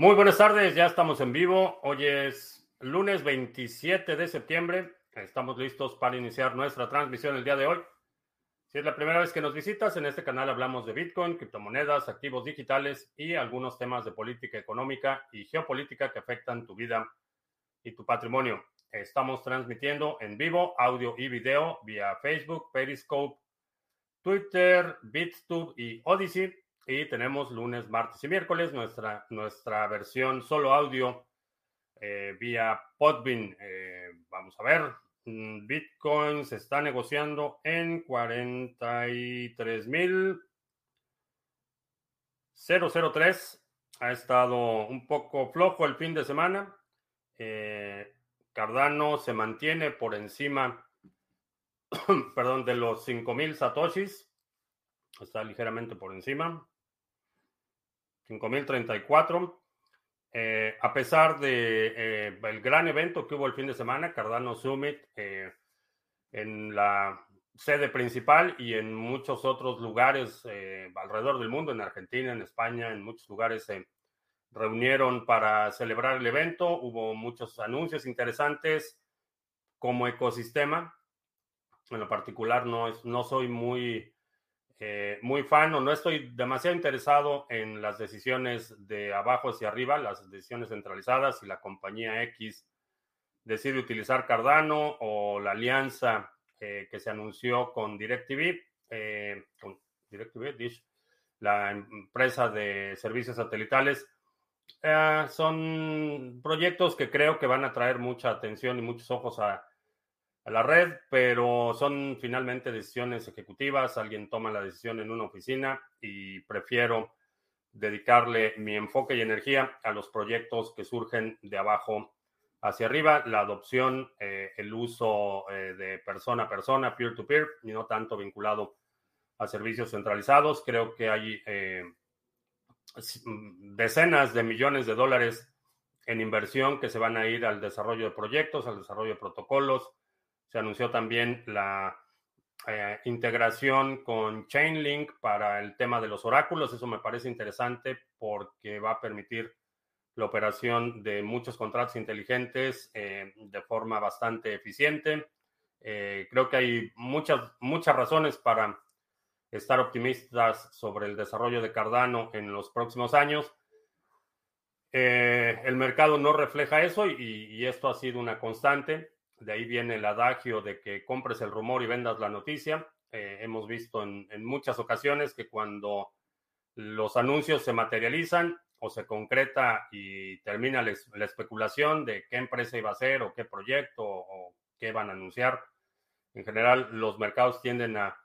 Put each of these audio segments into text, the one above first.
Muy buenas tardes, ya estamos en vivo. Hoy es lunes 27 de septiembre. Estamos listos para iniciar nuestra transmisión el día de hoy. Si es la primera vez que nos visitas, en este canal hablamos de Bitcoin, criptomonedas, activos digitales y algunos temas de política económica y geopolítica que afectan tu vida y tu patrimonio. Estamos transmitiendo en vivo audio y video vía Facebook, Periscope, Twitter, BitTube y Odyssey. Y tenemos lunes, martes y miércoles nuestra, nuestra versión solo audio eh, vía Podbean. Eh, vamos a ver. Mm, Bitcoin se está negociando en 43.003. Ha estado un poco flojo el fin de semana. Eh, Cardano se mantiene por encima, perdón, de los 5.000 satoshis. Está ligeramente por encima. 5.034. Eh, a pesar de eh, el gran evento que hubo el fin de semana, Cardano Summit, eh, en la sede principal y en muchos otros lugares alrededor del mundo, en Argentina, en España, en muchos lugares se reunieron para celebrar el evento. Hubo muchos anuncios interesantes como ecosistema. En lo particular, no, es, no soy muy eh, muy fan o no estoy demasiado interesado en las decisiones de abajo hacia arriba, las decisiones centralizadas, si la compañía X decide utilizar Cardano o la alianza eh, que se anunció con DirecTV, eh, con DirecTV, Dish, la empresa de servicios satelitales, son proyectos que creo que van a traer mucha atención y muchos ojos a, a la red, pero son finalmente decisiones ejecutivas. Alguien toma la decisión en una oficina y prefiero dedicarle mi enfoque y energía a los proyectos que surgen de abajo hacia arriba, la adopción, eh, el uso eh, de persona a persona, peer-to-peer, y no tanto vinculado a servicios centralizados. Creo que hay eh, decenas de millones de dólares en inversión que se van a ir al desarrollo de proyectos, al desarrollo de protocolos, se anunció también la eh, integración con Chainlink para el tema de los oráculos. Eso me parece interesante porque va a permitir la operación de muchos contratos inteligentes eh, de forma bastante eficiente. Eh, creo que hay muchas, muchas razones para estar optimistas sobre el desarrollo de Cardano en los próximos años. el mercado no refleja eso y esto ha sido una constante. De ahí viene el adagio de que compres el rumor y vendas la noticia. Eh, hemos visto en, muchas ocasiones que cuando los anuncios se materializan o se concreta y termina la, especulación de qué empresa iba a ser o qué proyecto o, qué van a anunciar, en general los mercados tienden a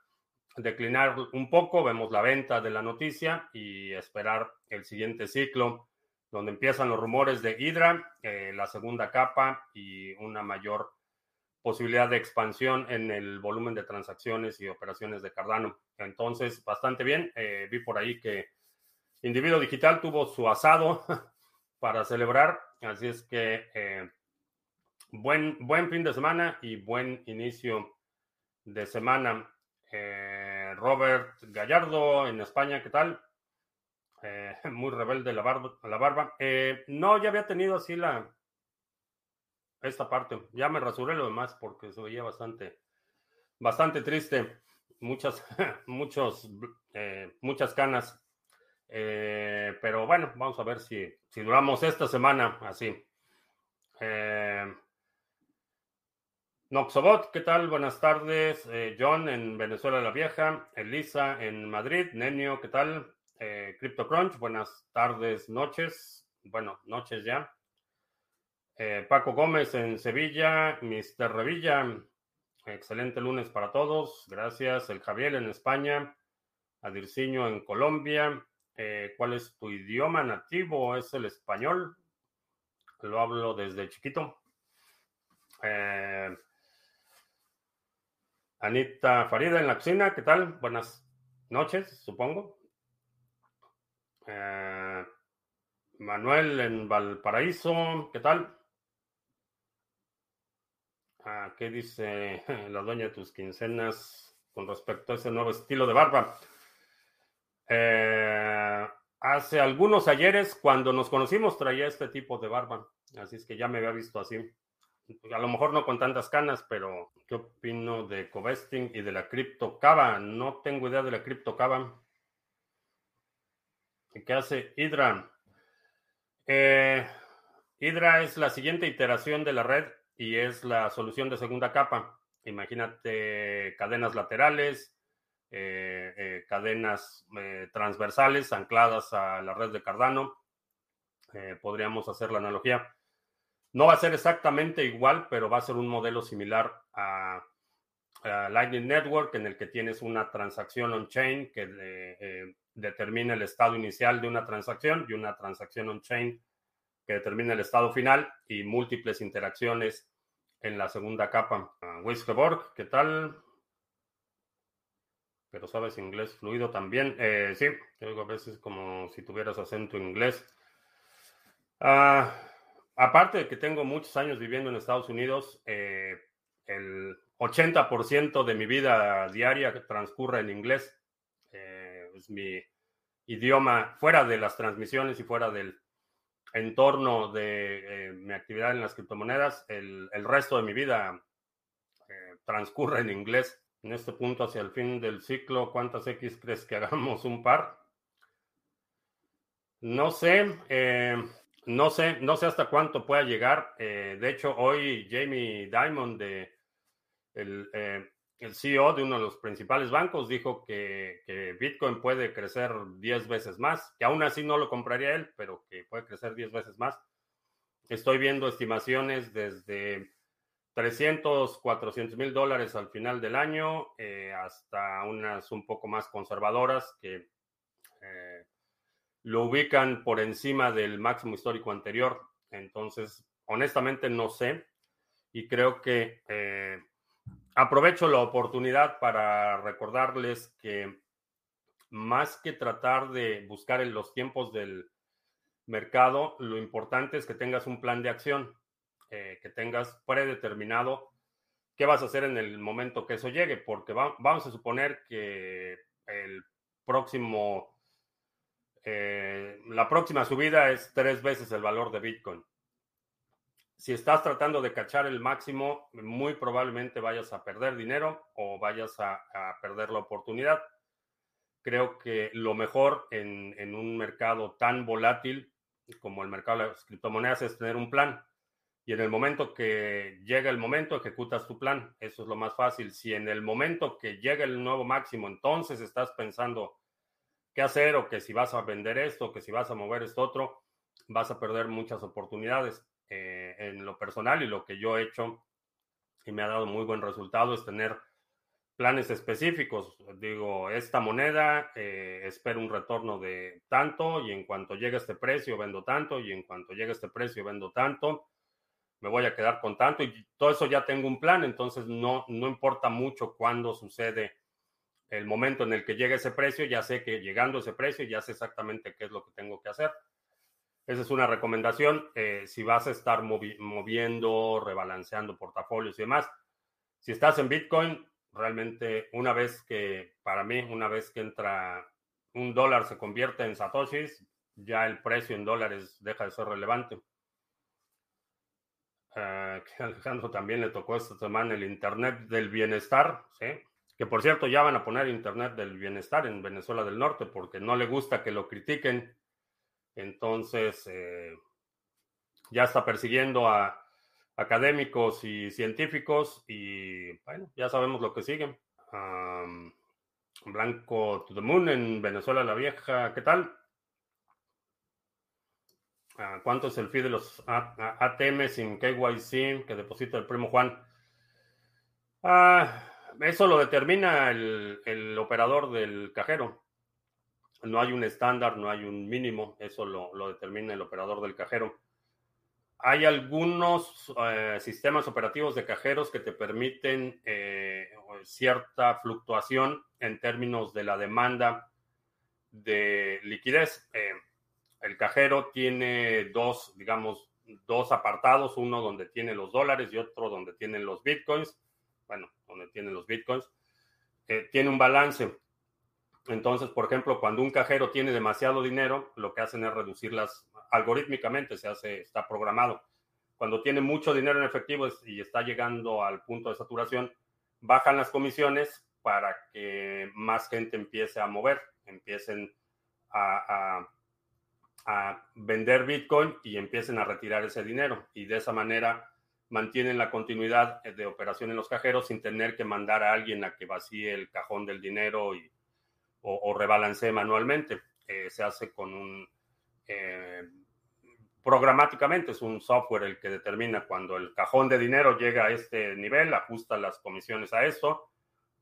declinar un poco. Vemos la venta de la noticia y esperar el siguiente ciclo donde empiezan los rumores de Hydra, eh, la segunda capa y una mayor posibilidad de expansión en el volumen de transacciones y operaciones de Cardano. Entonces, bastante bien. Eh, vi por ahí que Individuo Digital tuvo su asado para celebrar. Así es que eh, buen, buen fin de semana y buen inicio de semana. Eh, Robert Gallardo en España, ¿qué tal? muy rebelde la barba. La barba. no, ya había tenido así la, esta parte. Ya me rasuré lo demás porque se veía bastante, bastante triste. Muchas, muchos, eh, muchas canas. Eh, pero bueno, vamos a ver si, si duramos esta semana así. Eh, Noxobot, ¿qué tal? Buenas tardes. John en Venezuela la Vieja. Elisa en Madrid. Nenio, ¿qué tal? CryptoCrunch, buenas tardes, noches. Bueno, noches ya. Eh, Paco Gómez en Sevilla, Mr. Revilla, excelente lunes para todos, gracias. El Javier en España, Adirciño en Colombia. Eh, ¿Cuál es tu idioma nativo? ¿Es el español? Lo hablo desde chiquito. Eh, Anita Farida en la cocina, ¿qué tal? Buenas noches, supongo. Manuel en Valparaíso, ¿qué tal? ¿Qué dice la dueña de tus quincenas con respecto a ese nuevo estilo de barba? Eh, Hace algunos ayeres, cuando nos conocimos, traía este tipo de barba. Así es que ya me había visto así. A lo mejor no con tantas canas, pero ¿qué opino de Covesting y de la CryptoCava? No tengo idea de la CryptoCava. ¿Qué hace Hydra? Eh, Hydra es la siguiente iteración de la red y es la solución de segunda capa. Imagínate cadenas laterales, eh, eh, cadenas eh, transversales ancladas a la red de Cardano. podríamos hacer la analogía. No va a ser exactamente igual, pero va a ser un modelo similar a, Lightning Network, en el que tienes una transacción on-chain que determina el estado inicial de una transacción y una transacción on-chain que determina el estado final y múltiples interacciones en la segunda capa. Uh, ¿qué tal? Pero sabes inglés fluido también. Eh, sí, a veces como si tuvieras acento inglés. Ah, aparte de que tengo muchos años viviendo en Estados Unidos, eh, el 80% de mi vida diaria transcurre en inglés. Eh, es mi idioma fuera de las transmisiones y fuera del entorno de mi actividad en las criptomonedas. El, el resto de mi vida transcurre en inglés en este punto hacia el fin del ciclo, ¿cuántas X crees que hagamos un par? No sé, eh, no sé, no sé hasta cuánto pueda llegar. Eh, de hecho, hoy Jamie Dimon, de el, eh, el, CEO de uno de los principales bancos, dijo que, Bitcoin puede crecer 10 veces más, que aún así no lo compraría él, pero que puede crecer 10 veces más. Estoy viendo estimaciones desde 300, 400 mil dólares al final del año, eh, hasta unas un poco más conservadoras que eh, lo ubican por encima del máximo histórico anterior. Entonces, honestamente no sé y creo que eh, aprovecho la oportunidad para recordarles que más que tratar de buscar en los tiempos del mercado, lo importante es que tengas un plan de acción. Eh, que tengas predeterminado qué vas a hacer en el momento que eso llegue, porque vamos a suponer que el próximo, eh, la próxima subida es tres veces el valor de Bitcoin. Si estás tratando de cachar el máximo, muy probablemente vayas a perder dinero o vayas a, perder la oportunidad. Creo que lo mejor en, un mercado tan volátil como el mercado de las criptomonedas es tener un plan y en el momento que llega el momento, ejecutas tu plan. Eso es lo más fácil. Si en el momento que llega el nuevo máximo, entonces estás pensando qué hacer o que si vas a vender esto, que si vas a mover esto otro, vas a perder muchas oportunidades. Eh, en lo personal y lo que yo he hecho y me ha dado muy buen resultado es tener planes específicos. Digo, esta moneda, eh, espero un retorno de tanto y en cuanto llegue este precio vendo tanto y en cuanto llegue este precio vendo tanto me voy a quedar con tanto y todo eso ya tengo un plan, entonces no, no importa mucho cuándo sucede el momento en el que llegue ese precio, ya sé que llegando ese precio ya sé exactamente qué es lo que tengo que hacer. Esa es una recomendación. Eh, si vas a estar moviendo, rebalanceando portafolios y demás, si estás en Bitcoin, realmente una vez que, para mí, una vez que entra un dólar se convierte en satoshis, ya el precio en dólares deja de ser relevante. Que Alejandro también le tocó esta semana el Internet del Bienestar, que por cierto ya van a poner Internet del Bienestar en Venezuela del Norte porque no le gusta que lo critiquen. Entonces, eh, ya está persiguiendo a académicos y científicos y bueno, ya sabemos lo que sigue. Blanco to the Moon en Venezuela la Vieja, ¿qué tal? ¿Cuánto es el fee de los ATM sin KYC que deposita el primo Juan? Ah, eso lo determina el, operador del cajero. No hay un estándar, no hay un mínimo, eso lo, determina el operador del cajero. Hay algunos eh, sistemas operativos de cajeros que te permiten eh, cierta fluctuación en términos de la demanda de liquidez. Eh, el cajero tiene dos, digamos, dos apartados, uno donde tiene los dólares y otro donde tienen los bitcoins. Bueno, donde tienen los bitcoins. Tiene un balance. Entonces, por ejemplo, cuando un cajero tiene demasiado dinero, lo que hacen es reducirlas algorítmicamente, se hace, está programado. Cuando tiene mucho dinero en efectivo y está llegando al punto de saturación, bajan las comisiones para que más gente empiece a mover, empiecen a, vender Bitcoin y empiecen a retirar ese dinero. Y de esa manera mantienen la continuidad de operación en los cajeros sin tener que mandar a alguien a que vacíe el cajón del dinero y, o, rebalancee manualmente. Eh, se hace con un... Eh, programáticamente es un software el que determina cuando el cajón de dinero llega a este nivel, ajusta las comisiones a eso,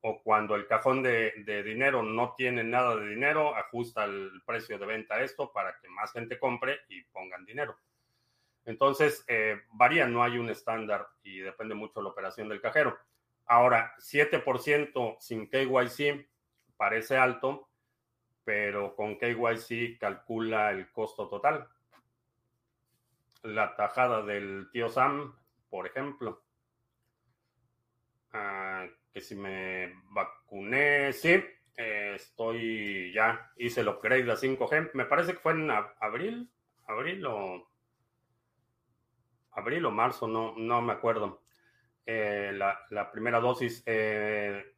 o cuando el cajón de, dinero no tiene nada de dinero, ajusta el precio de venta a esto para que más gente compre y pongan dinero. Entonces, eh, varía, no hay un estándar y depende mucho la operación del cajero. Ahora, 7% sin KYC parece alto, pero con KYC calcula el costo total. La tajada del tío Sam, por ejemplo. Ah, que si me vacuné, sí, estoy ya, hice el upgrade a 5G. Me parece que fue en abril, abril o abril o marzo, no, no me acuerdo. Eh, la, primera dosis. Eh,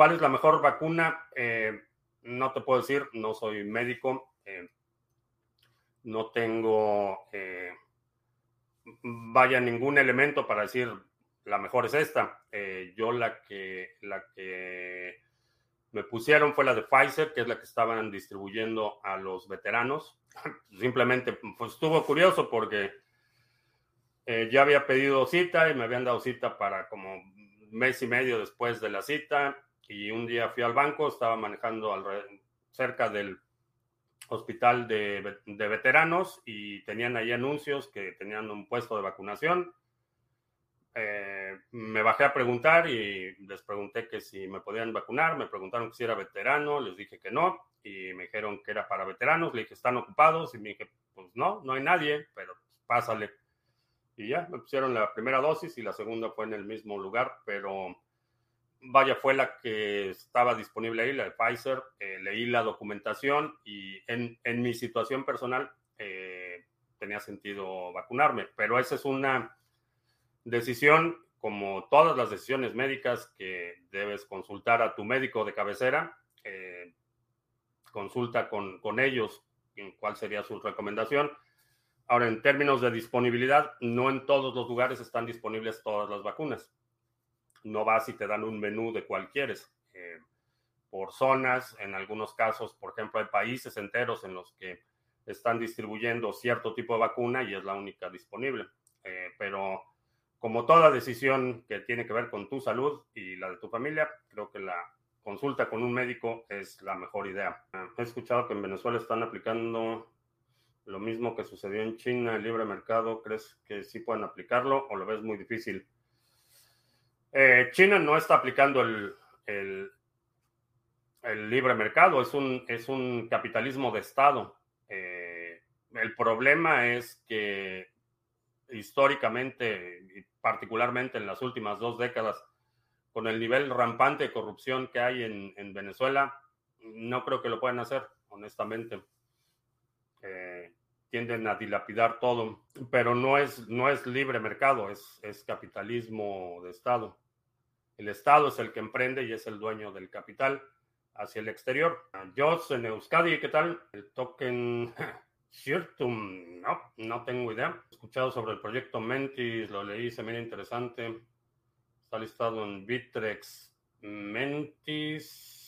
¿Cuál es la mejor vacuna? Eh, no te puedo decir, no soy médico, no tengo, vaya, ningún elemento para decir la mejor es esta. yo la que, la que me pusieron fue la de Pfizer, que es la que estaban distribuyendo a los veteranos. Simplemente, pues estuvo curioso porque eh, ya había pedido cita y me habían dado cita para como mes y medio después de la cita y un día fui al banco, estaba manejando cerca del hospital de, veteranos y tenían ahí anuncios que tenían un puesto de vacunación. Eh, me bajé a preguntar y les pregunté que si me podían vacunar, me preguntaron que si era veterano, les dije que no y me dijeron que era para veteranos, le dije están ocupados y me dije pues no, no hay nadie, pero pásale. Y ya, me pusieron la primera dosis y la segunda fue en el mismo lugar, pero vaya, fue la que estaba disponible ahí, la de Pfizer. Eh, leí la documentación y en, mi situación personal eh, tenía sentido vacunarme, pero esa es una decisión, como todas las decisiones médicas, que debes consultar a tu médico de cabecera. Eh, consulta con, ellos cuál sería su recomendación Ahora, en términos de disponibilidad, no en todos los lugares están disponibles todas las vacunas. No vas y te dan un menú de cuál quieres. Eh, por zonas, en algunos casos, por ejemplo, hay países enteros en los que están distribuyendo cierto tipo de vacuna y es la única disponible. Eh, pero como toda decisión que tiene que ver con tu salud y la de tu familia, creo que la consulta con un médico es la mejor idea. He escuchado que en Venezuela están aplicando lo mismo que sucedió en China, el libre mercado, ¿crees que sí pueden aplicarlo o lo ves muy difícil? Eh, China no está aplicando el, libre mercado, es un, es un capitalismo de Estado. Eh, el problema es que históricamente y particularmente en las últimas dos décadas, con el nivel rampante de corrupción que hay en, en Venezuela, no creo que lo puedan hacer, honestamente. Eh, tienden a dilapidar todo, pero no es, no es libre mercado, es, es capitalismo de Estado. El Estado es el que emprende y es el dueño del capital hacia el exterior. Yo en Euskadi, ¿qué tal? El token Shirtum, no, no tengo idea. He escuchado sobre el proyecto Mentis, lo leí, se mira interesante. Está listado en Bitrex. Mentis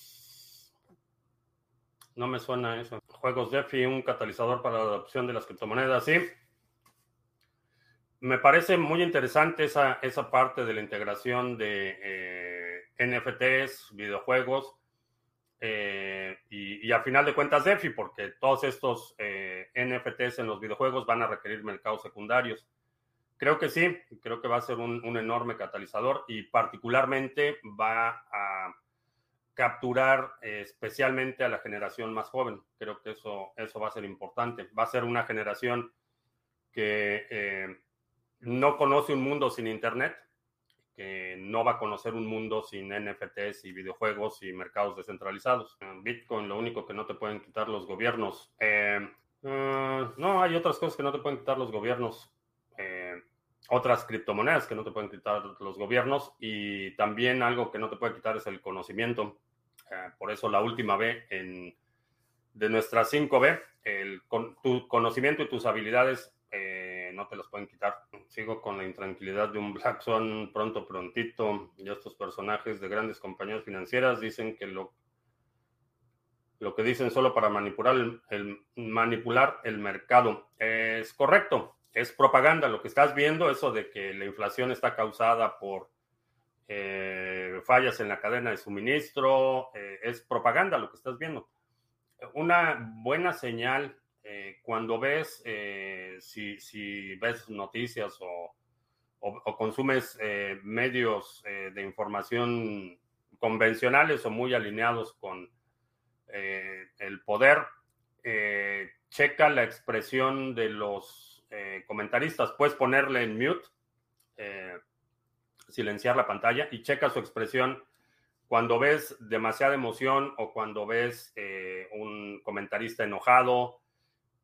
no me suena eso. Juegos DeFi, un catalizador para la adopción de las criptomonedas, sí. Me parece muy interesante esa, esa parte de la integración de eh, NFTs, videojuegos, eh, y, y, a final de cuentas DeFi, porque todos estos eh, NFTs en los videojuegos van a requerir mercados secundarios. Creo que sí, creo que va a ser un, un enorme catalizador y particularmente va a capturar eh, especialmente a la generación más joven. Creo que eso, eso va a ser importante. Va a ser una generación que eh, no conoce un mundo sin Internet, que no va a conocer un mundo sin NFTs y videojuegos y mercados descentralizados. Bitcoin, lo único que no te pueden quitar los gobiernos. Eh, eh, no, hay otras cosas que no te pueden quitar los gobiernos. Eh, otras criptomonedas que no te pueden quitar los gobiernos y también algo que no te puede quitar es el conocimiento. por eso la última B en, de nuestras 5B, el, tu conocimiento y tus habilidades no te las pueden quitar. Sigo con la intranquilidad de un Black Swan pronto, prontito. Y estos personajes de grandes compañías financieras dicen que lo, lo que dicen solo para manipular el, manipular el mercado. Es correcto, es propaganda. Lo que estás viendo, eso de que la inflación está causada por eh, fallas en la cadena de suministro, eh, es propaganda lo que estás viendo. Una buena señal eh, cuando ves, si, ves noticias o, o, consumes medios de información convencionales o muy alineados con el poder, checa la expresión de los comentaristas. Puedes ponerle en mute, silenciar la pantalla y checa su expresión cuando ves demasiada emoción o cuando ves un comentarista enojado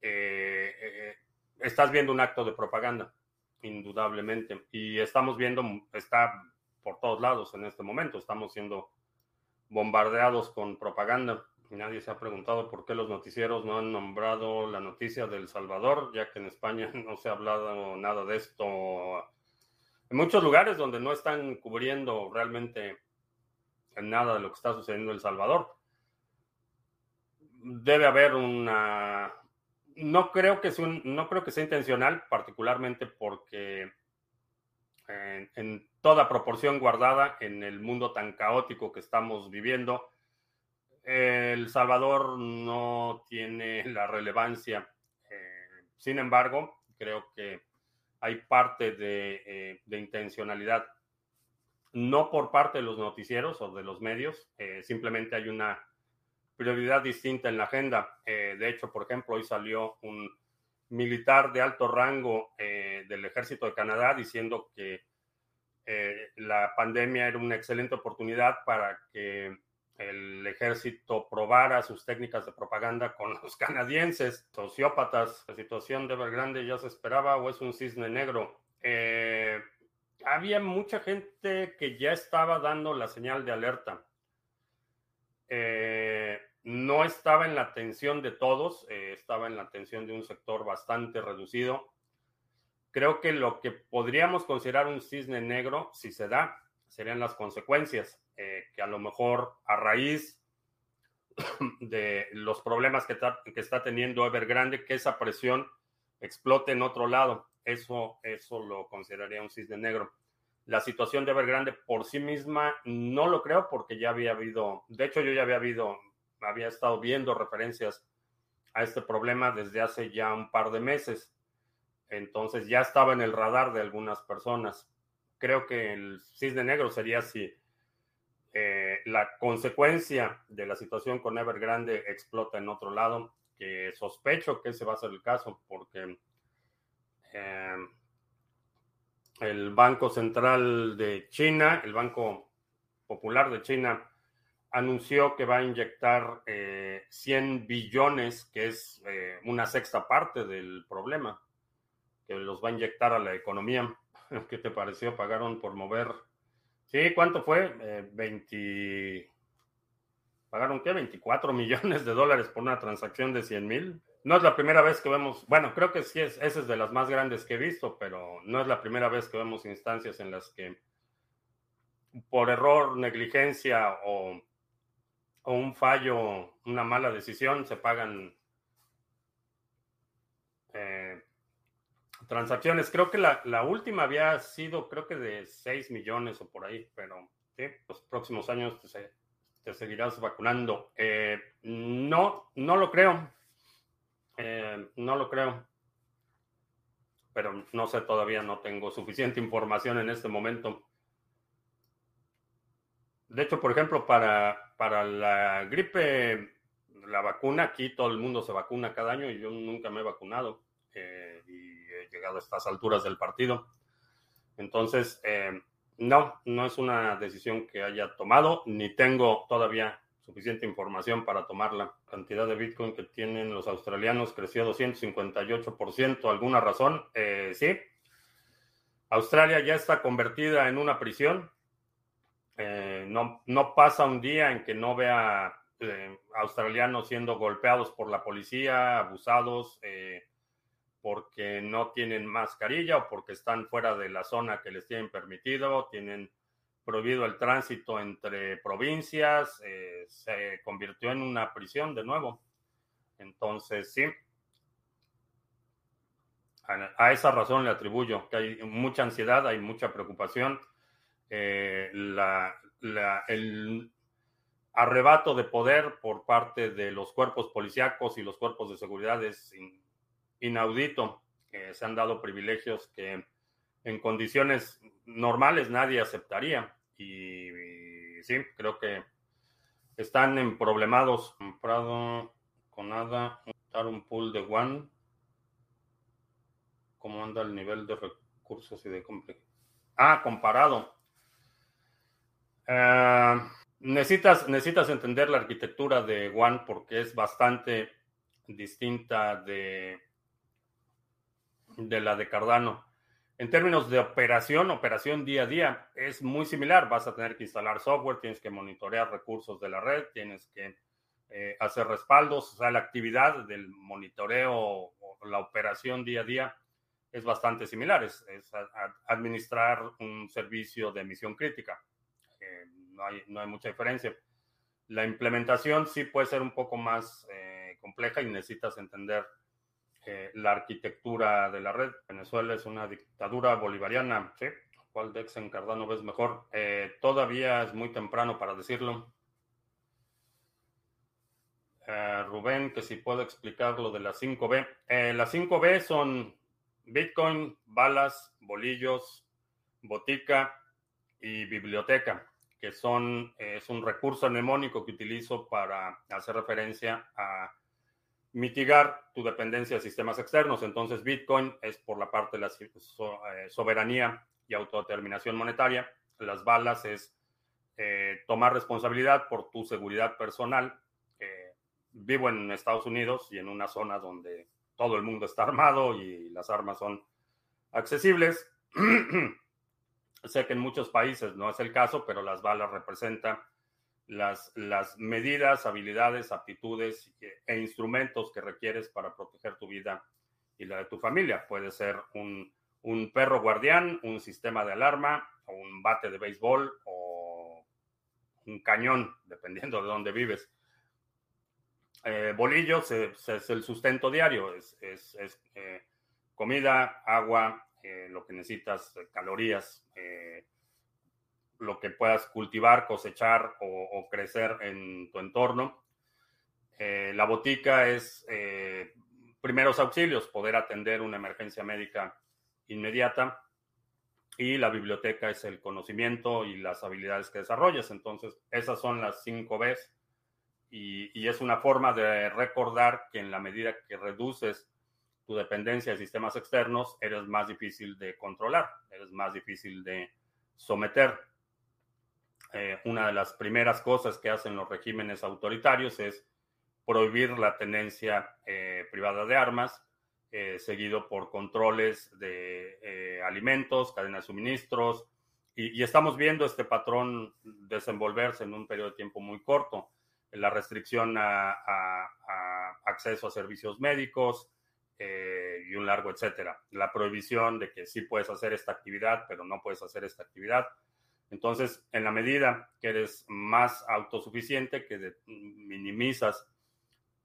eh, eh, estás viendo un acto de propaganda, indudablemente. Y estamos viendo, está por todos lados en este momento, estamos siendo bombardeados con propaganda. Nadie se ha preguntado por qué los noticieros no han nombrado la noticia del Salvador, ya que en España no se ha hablado nada de esto. En muchos lugares donde no están cubriendo realmente nada de lo que está sucediendo en El Salvador. Debe haber una no creo que sea no creo que sea intencional, particularmente porque en, toda proporción guardada en el mundo tan caótico que estamos viviendo, El Salvador no tiene la relevancia. Eh, sin embargo, creo que hay parte de, eh, de, intencionalidad, no por parte de los noticieros o de los medios, eh, simplemente hay una prioridad distinta en la agenda. De hecho, por ejemplo, hoy salió un militar de alto rango del ejército de Canadá diciendo que la pandemia era una excelente oportunidad para que el ejército probara sus técnicas de propaganda con los canadienses, sociópatas. La situación de Evergrande ya se esperaba o es un cisne negro. había mucha gente que ya estaba dando la señal de alerta. Eh, no estaba en la atención de todos, eh, estaba en la atención de un sector bastante reducido. Creo que lo que podríamos considerar un cisne negro, si se da, serían las consecuencias, eh, que a lo mejor a raíz de los problemas que está, que está teniendo Evergrande, que esa presión explote en otro lado. Eso, eso lo consideraría un cisne negro. La situación de Evergrande por sí misma no lo creo porque ya había habido, de hecho yo ya había habido había estado viendo referencias a este problema desde hace ya un par de meses. Entonces ya estaba en el radar de algunas personas. Creo que el cisne negro sería si eh, la consecuencia de la situación con Evergrande explota en otro lado, que sospecho que ese va a ser el caso, porque eh, el Banco Central de China, el Banco Popular de China, anunció que va a inyectar 100 eh, billones, que es eh, una sexta parte del problema, que los va a inyectar a la economía. ¿Qué te pareció? Pagaron por mover. Sí, ¿cuánto fue? 20. Eh, ¿Pagaron qué? 24 millones de dólares por una transacción de 100 mil. No es la primera vez que vemos, bueno, creo que sí es, esa es de las más grandes que he visto, pero no es la primera vez que vemos instancias en las que por error, negligencia o o un fallo, una mala decisión, se pagan eh, transacciones. Creo que la, última había sido, creo que de 6 millones o por ahí, pero los próximos años te, seguirás vacunando. Eh, no, no lo creo. Eh, no lo creo. Pero no sé, todavía no tengo suficiente información en este momento. De hecho, por ejemplo, para, para la gripe, la vacuna, aquí todo el mundo se vacuna cada año y yo nunca me he vacunado eh, llegado a estas alturas del partido. Entonces, eh, No, no es una decisión que haya tomado, ni tengo todavía suficiente información para tomarla. La cantidad de Bitcoin que tienen los australianos creció 258%. ¿Alguna razón? Eh, sí. Australia ya está convertida en una prisión. Eh, no, no pasa un día en que no vea eh, australianos siendo golpeados por la policía, abusados porque no tienen mascarilla o porque están fuera de la zona que les tienen permitido, tienen prohibido el tránsito entre provincias, eh, se convirtió en una prisión de nuevo. Entonces, sí, a, esa razón le atribuyo que hay mucha ansiedad, hay mucha preocupación. Eh, el arrebato de poder por parte de los cuerpos policíacos y los cuerpos de seguridad es inaudito. que se han dado privilegios que en condiciones normales nadie aceptaría. Y, sí, creo que están en problemados. Comprado con nada, un pool de One. ¿Cómo anda el nivel de recursos y de complejidad? Ah, comparado. Eh, necesitas, necesitas entender la arquitectura de One porque es bastante distinta de, de la de Cardano. En términos de operación, operación día a día, es muy similar. Vas a tener que instalar software, tienes que monitorear recursos de la red, tienes que eh, hacer respaldos. O sea, la actividad del monitoreo o la operación día a día es bastante similar. Es, administrar un servicio de emisión crítica. No, hay, no, hay, mucha diferencia. La implementación sí puede ser un poco más eh, compleja y necesitas entender la arquitectura de la red. Venezuela es una dictadura bolivariana, ¿sí? ¿Cuál Dex en Cardano ves mejor? Eh, todavía es muy temprano para decirlo. Eh, Rubén, que si puedo explicar lo de las 5B. Eh, las 5B son Bitcoin, balas, bolillos, botica y biblioteca, que son, es un recurso mnemónico que utilizo para hacer referencia a mitigar tu dependencia de sistemas externos. Entonces, Bitcoin es por la parte de la eh, soberanía y autodeterminación monetaria. Las balas es eh, tomar responsabilidad por tu seguridad personal. Eh, vivo en Estados Unidos y en una zona donde todo el mundo está armado y las armas son accesibles. sé que en muchos países no es el caso, pero las balas representan las, las medidas, habilidades, aptitudes e instrumentos que requieres para proteger tu vida y la de tu familia. Puede ser un, un perro guardián, un sistema de alarma, un bate de béisbol o un cañón, dependiendo de dónde vives. Eh, bolillos es, el sustento diario, es, es, eh, comida, agua, eh, lo que necesitas, calorías, lo que puedas cultivar, cosechar o, crecer en tu entorno. Eh, la botica es eh, primeros auxilios, poder atender una emergencia médica inmediata. Y la biblioteca es el conocimiento y las habilidades que desarrollas. Entonces, esas son las cinco Bs. Y, y es una forma de recordar que en la medida que reduces tu dependencia de sistemas externos, eres más difícil de controlar, eres más difícil de someter. Eh, una de las primeras cosas que hacen los regímenes autoritarios es prohibir la tenencia eh, privada de armas, eh, seguido por controles de alimentos, cadenas de suministros, y, estamos viendo este patrón desenvolverse en un periodo de tiempo muy corto. La restricción a, a acceso a servicios médicos y un largo etcétera. La prohibición de que sí puedes hacer esta actividad, pero no puedes hacer esta actividad entonces, en la medida que eres más autosuficiente, que minimizas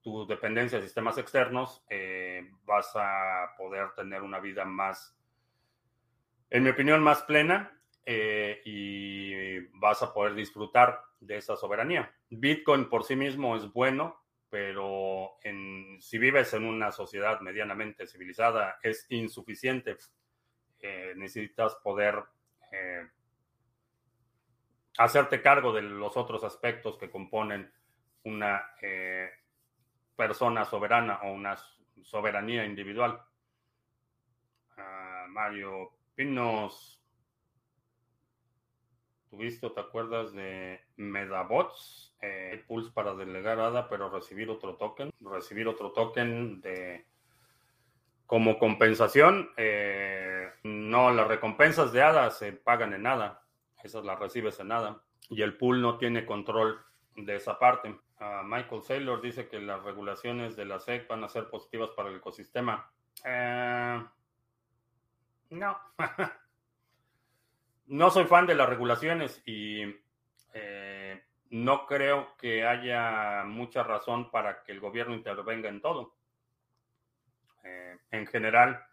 tu dependencia de sistemas externos, eh, vas a poder tener una vida más, en mi opinión, más plena eh, y vas a poder disfrutar de esa soberanía. Bitcoin por sí mismo es bueno, pero si vives en una sociedad medianamente civilizada es insuficiente. Eh, necesitas poder hacerte cargo de los otros aspectos que componen una eh, persona soberana o una soberanía individual. Ah, Mario Pinos. ¿Tuviste o te acuerdas de Medabots? Eh, pools para delegar ADA, pero recibir otro token. Recibir otro token de como compensación. Eh, no, las recompensas de ADA se pagan en nada. Esas las recibes en nada. Y el pool no tiene control de esa parte. Michael Saylor dice que las regulaciones de la SEC van a ser positivas para el ecosistema. Eh, no. no soy fan de las regulaciones y eh, no creo que haya mucha razón para que el gobierno intervenga en todo. Eh, en general,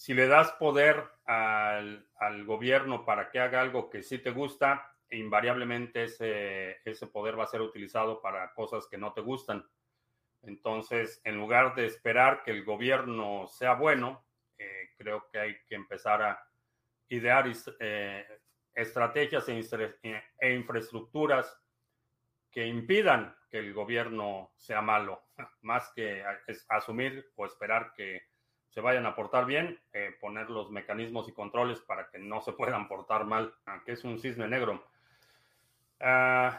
si le das poder al, al, gobierno para que haga algo que sí te gusta, invariablemente ese, ese poder va a ser utilizado para cosas que no te gustan. Entonces, en lugar de esperar que el gobierno sea bueno, eh, creo que hay que empezar a idear eh, estrategias e, e, infraestructuras que impidan que el gobierno sea malo, más que asumir o esperar que se vayan a portar bien, eh, poner los mecanismos y controles para que no se puedan portar mal, que es un cisne negro. Ah,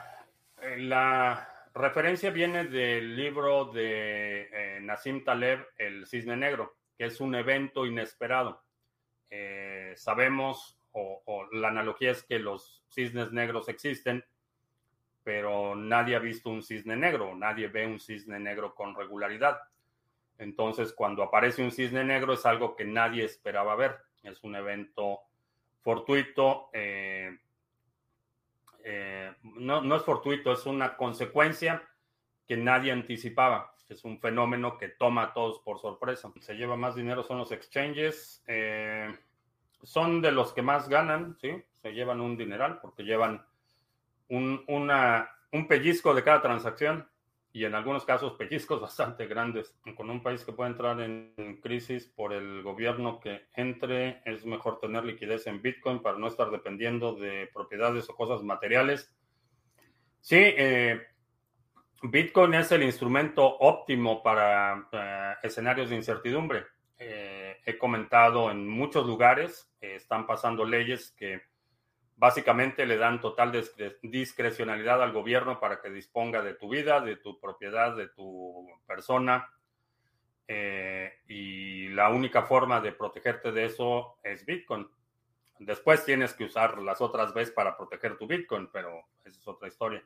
la referencia viene del libro de eh, Nassim Taleb, El Cisne Negro, que es un evento inesperado. Eh, sabemos, o, la analogía es que los cisnes negros existen, pero nadie ha visto un cisne negro, nadie ve un cisne negro con regularidad. Entonces, cuando aparece un cisne negro es algo que nadie esperaba ver. Es un evento fortuito. Eh, no, no es fortuito, es una consecuencia que nadie anticipaba. Es un fenómeno que toma a todos por sorpresa. Se lleva más dinero son los exchanges. Eh, son de los que más ganan, ¿sí? Se llevan un dineral porque llevan un, un pellizco de cada transacción y en algunos casos pellizcos bastante grandes. Con un país que puede entrar en crisis por el gobierno que entre, es mejor tener liquidez en Bitcoin para no estar dependiendo de propiedades o cosas materiales Sí, eh, Bitcoin es el instrumento óptimo para eh, escenarios de incertidumbre. Eh, he comentado en muchos lugares, están pasando leyes que básicamente le dan total discrecionalidad al gobierno para que disponga de tu vida, de tu propiedad, de tu persona. y la única forma de protegerte de eso es Bitcoin. Después tienes que usar las otras veces para proteger tu Bitcoin, pero esa es otra historia.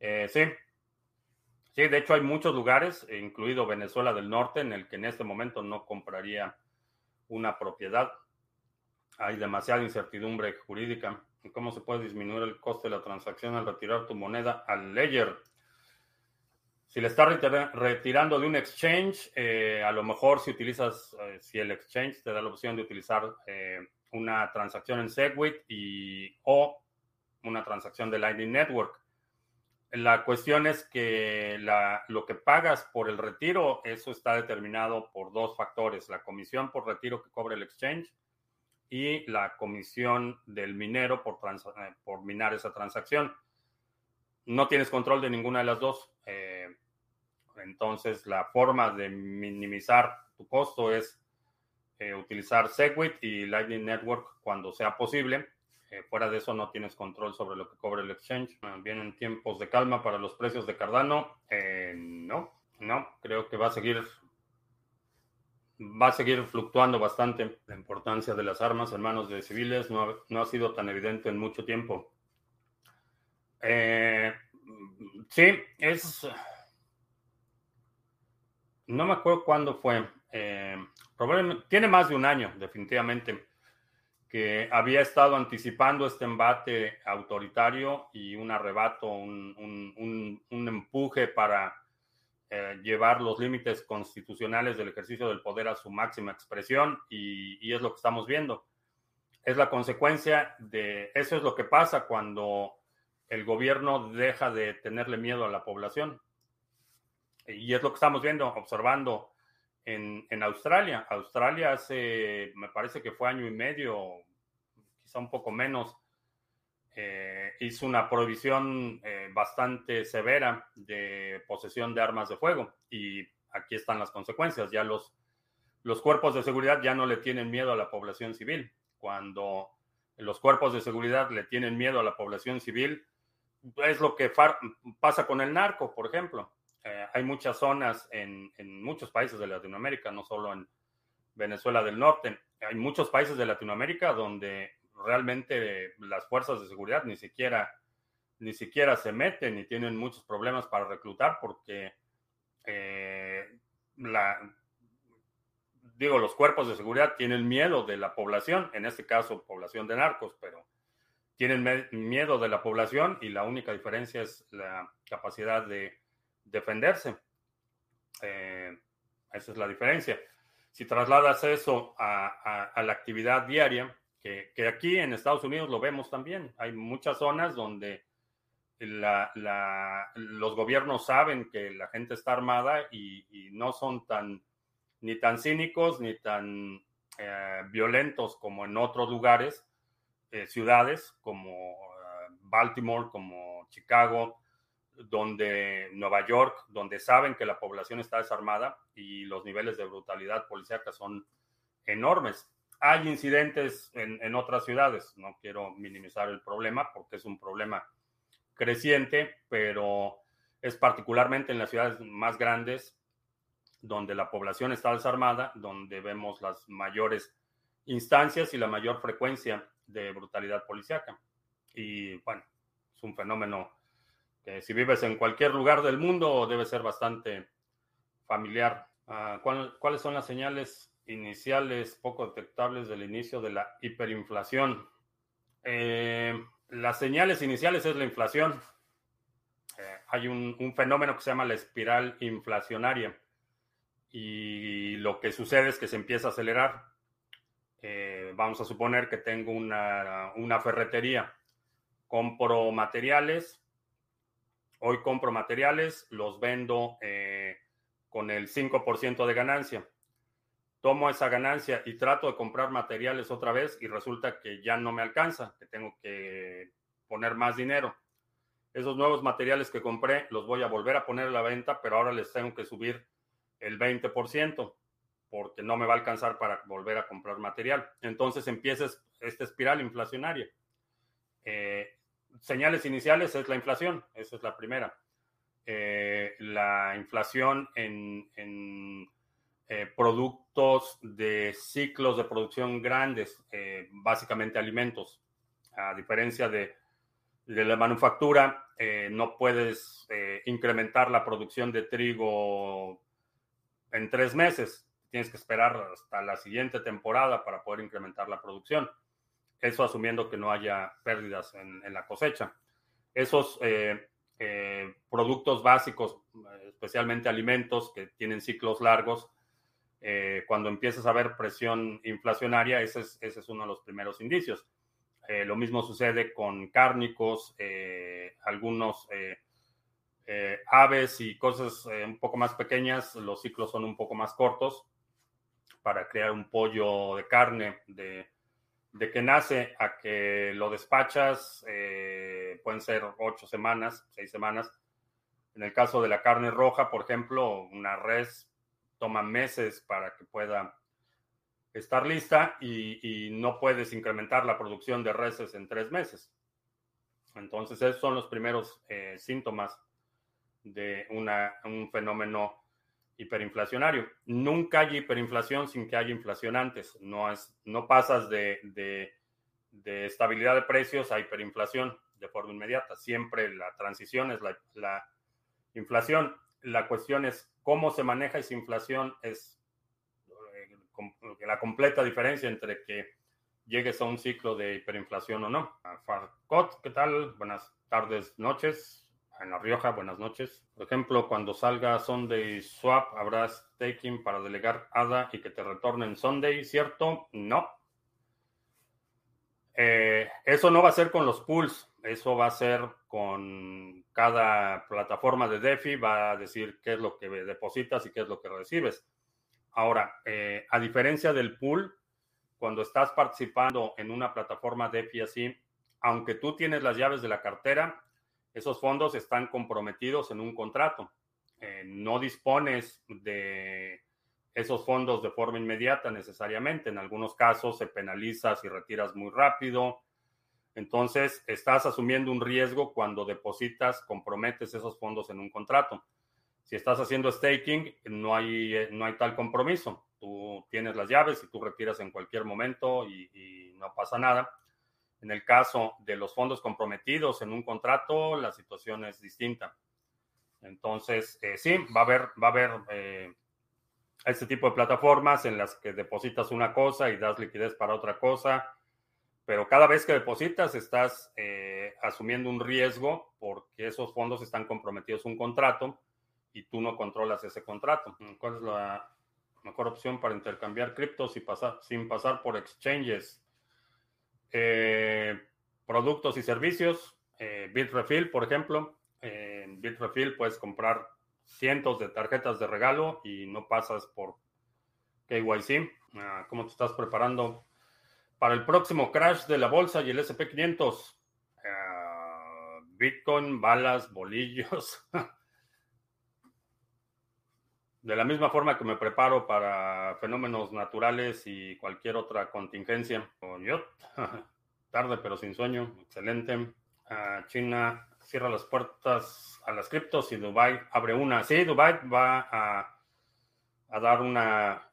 Eh, sí. Sí, de hecho hay muchos lugares, incluido Venezuela del Norte, en el que en este momento no compraría una propiedad. Hay demasiada incertidumbre jurídica. ¿Cómo se puede disminuir el coste de la transacción al retirar tu moneda al ledger? Si le estás retirando de un exchange, eh, a lo mejor si utilizas, eh, si el exchange te da la opción de utilizar una transacción en Segwit y o una transacción de Lightning Network. La cuestión es que lo que pagas por el retiro, eso está determinado por dos factores, la comisión por retiro que cobra el exchange y la comisión del minero por, eh, por minar esa transacción. No tienes control de ninguna de las dos. Eh, entonces, la forma de minimizar tu costo es eh, utilizar Segwit y Lightning Network cuando sea posible. Eh, fuera de eso no tienes control sobre lo que cobra el exchange. Ah, vienen tiempos de calma para los precios de Cardano. Eh, no, no, creo que va a seguir va a seguir fluctuando bastante. La importancia de las armas en manos de civiles no ha, no ha sido tan evidente en mucho tiempo. sí, es... No me acuerdo cuándo fue. Probablemente, tiene más de un año, definitivamente, que había estado anticipando este embate autoritario y un arrebato, un, empuje para eh, llevar los límites constitucionales del ejercicio del poder a su máxima expresión y, es lo que estamos viendo. Es la consecuencia de eso es lo que pasa cuando el gobierno deja de tenerle miedo a la población. Y es lo que estamos viendo, observando en, Australia. Australia hace, me parece que fue año y medio, quizá un poco menos, eh, hizo una prohibición eh, bastante severa de posesión de armas de fuego. Y aquí están las consecuencias. Ya los, los cuerpos de seguridad ya no le tienen miedo a la población civil. Cuando los cuerpos de seguridad le tienen miedo a la población civil. Es lo que pasa con el narco, por ejemplo. Eh, hay muchas zonas en, en, muchos países de Latinoamérica, no solo en Venezuela del Norte. Hay muchos países de Latinoamérica donde realmente las fuerzas de seguridad ni siquiera, ni siquiera se meten y tienen muchos problemas para reclutar porque eh, la, digo, los cuerpos de seguridad tienen miedo de la población, en este caso población de narcos, pero tienen miedo de la población y la única diferencia es la capacidad de defenderse. Eh, esa es la diferencia. Si trasladas eso a, la actividad diaria, que, aquí en Estados Unidos lo vemos también, hay muchas zonas donde los gobiernos saben que la gente está armada y no son tan ni tan cínicos ni tan eh, violentos como en otros lugares, eh, ciudades como eh, Baltimore, como Chicago, donde Nueva York, donde saben que la población está desarmada y los niveles de brutalidad policíaca son enormes. Hay incidentes en, en, otras ciudades, no quiero minimizar el problema porque es un problema creciente, pero es particularmente en las ciudades más grandes donde la población está desarmada, donde vemos las mayores instancias y la mayor frecuencia de brutalidad policiaca. Y bueno, es un fenómeno que si vives en cualquier lugar del mundo debe ser bastante familiar. Ah, ¿Cuáles son las señales iniciales poco detectables del inicio de la hiperinflación? Eh, las señales iniciales es la inflación. Eh, hay un fenómeno que se llama la espiral inflacionaria y lo que sucede es que se empieza a acelerar. Eh, vamos a suponer que tengo una, ferretería, compro materiales, hoy compro materiales, los vendo con el 5% de ganancia. Tomo esa ganancia y trato de comprar materiales otra vez y resulta que ya no me alcanza, que tengo que poner más dinero. Esos nuevos materiales que compré los voy a volver a poner a la venta, pero ahora les tengo que subir el 20%, porque no me va a alcanzar para volver a comprar material. Entonces empieza esta espiral inflacionaria. Eh, señales iniciales es la inflación, esa es la primera. Eh, la inflación en, eh, productos de ciclos de producción grandes, básicamente alimentos. A diferencia de, de la manufactura, no puedes incrementar la producción de trigo en tres meses. Tienes que esperar hasta la siguiente temporada para poder incrementar la producción. Eso asumiendo que no haya pérdidas en, la cosecha. Esos eh, eh, productos básicos, especialmente alimentos que tienen ciclos largos, eh, cuando empiezas a ver presión inflacionaria, ese es, ese es uno de los primeros indicios. lo mismo sucede con cárnicos, algunos eh, aves y cosas eh, un poco más pequeñas, los ciclos son un poco más cortos para crear un pollo de carne de, que nace a que lo despachas, eh, pueden ser ocho semanas, seis semanas. En el caso de la carne roja, por ejemplo, una res toma meses para que pueda estar lista y, no puedes incrementar la producción de reses en tres meses. Entonces, esos son los primeros síntomas de una, un fenómeno hiperinflacionario. Nunca hay hiperinflación sin que haya inflación antes. No, es, no pasas de, de, estabilidad de precios a hiperinflación de forma inmediata. Siempre la transición es la, la inflación. La cuestión es cómo se maneja esa inflación. Es eh, la completa diferencia entre que llegues a un ciclo de hiperinflación o no. Farcot, ¿qué tal? Buenas tardes, noches en La Rioja, buenas noches. Por ejemplo, cuando salga Sunday Swap, habrá staking para delegar ADA y que te retornen Sunday, ¿cierto? No. Eh, eso no va a ser con los pools, eso va a ser con cada plataforma de DeFi, va a decir qué es lo que depositas y qué es lo que recibes. Ahora, eh, a diferencia del pool, cuando estás participando en una plataforma DeFi así, aunque tú tienes las llaves de la cartera, esos fondos están comprometidos en un contrato. Eh, no dispones de esos fondos de forma inmediata necesariamente. En algunos casos se penaliza si retiras muy rápido. Entonces, estás asumiendo un riesgo cuando depositas, comprometes esos fondos en un contrato. Si estás haciendo staking, no hay, no hay tal compromiso. Tú tienes las llaves y tú retiras en cualquier momento y, y no pasa nada. En el caso de los fondos comprometidos en un contrato, la situación es distinta. Entonces, eh, sí, va a haber, va a haber eh, este tipo de plataformas en las que depositas una cosa y das liquidez para otra cosa, pero cada vez que depositas estás eh, asumiendo un riesgo porque esos fondos están comprometidos a un contrato y tú no controlas ese contrato. ¿Cuál es la mejor opción para intercambiar criptos y pasar, sin pasar por exchanges? productos y servicios, Bitrefill, por ejemplo, en Bitrefill puedes comprar cientos de tarjetas de regalo y no pasas por KYC. Ah, ¿Cómo te estás preparando para el próximo crash de la bolsa y el SP500? Ah, Bitcoin, balas, bolillos. de la misma forma que me preparo para fenómenos naturales y cualquier otra contingencia. Yo, tarde pero sin sueño, excelente. Ah, China cierra las puertas a las criptos y Dubai abre una. Sí, Dubai va a, dar una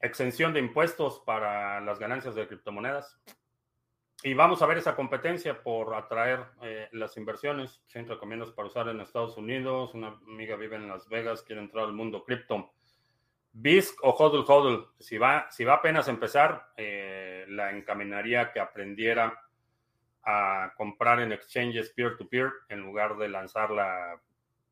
exención de impuestos para las ganancias de criptomonedas. Y vamos a ver esa competencia por atraer eh, las inversiones. 100 recomiendas para usar en Estados Unidos. Una amiga vive en Las Vegas, quiere entrar al mundo cripto. BISC o HODL HODL. Si va, si va apenas a empezar, eh, la encaminaría que aprendiera a comprar en exchanges peer-to-peer en lugar de lanzar la,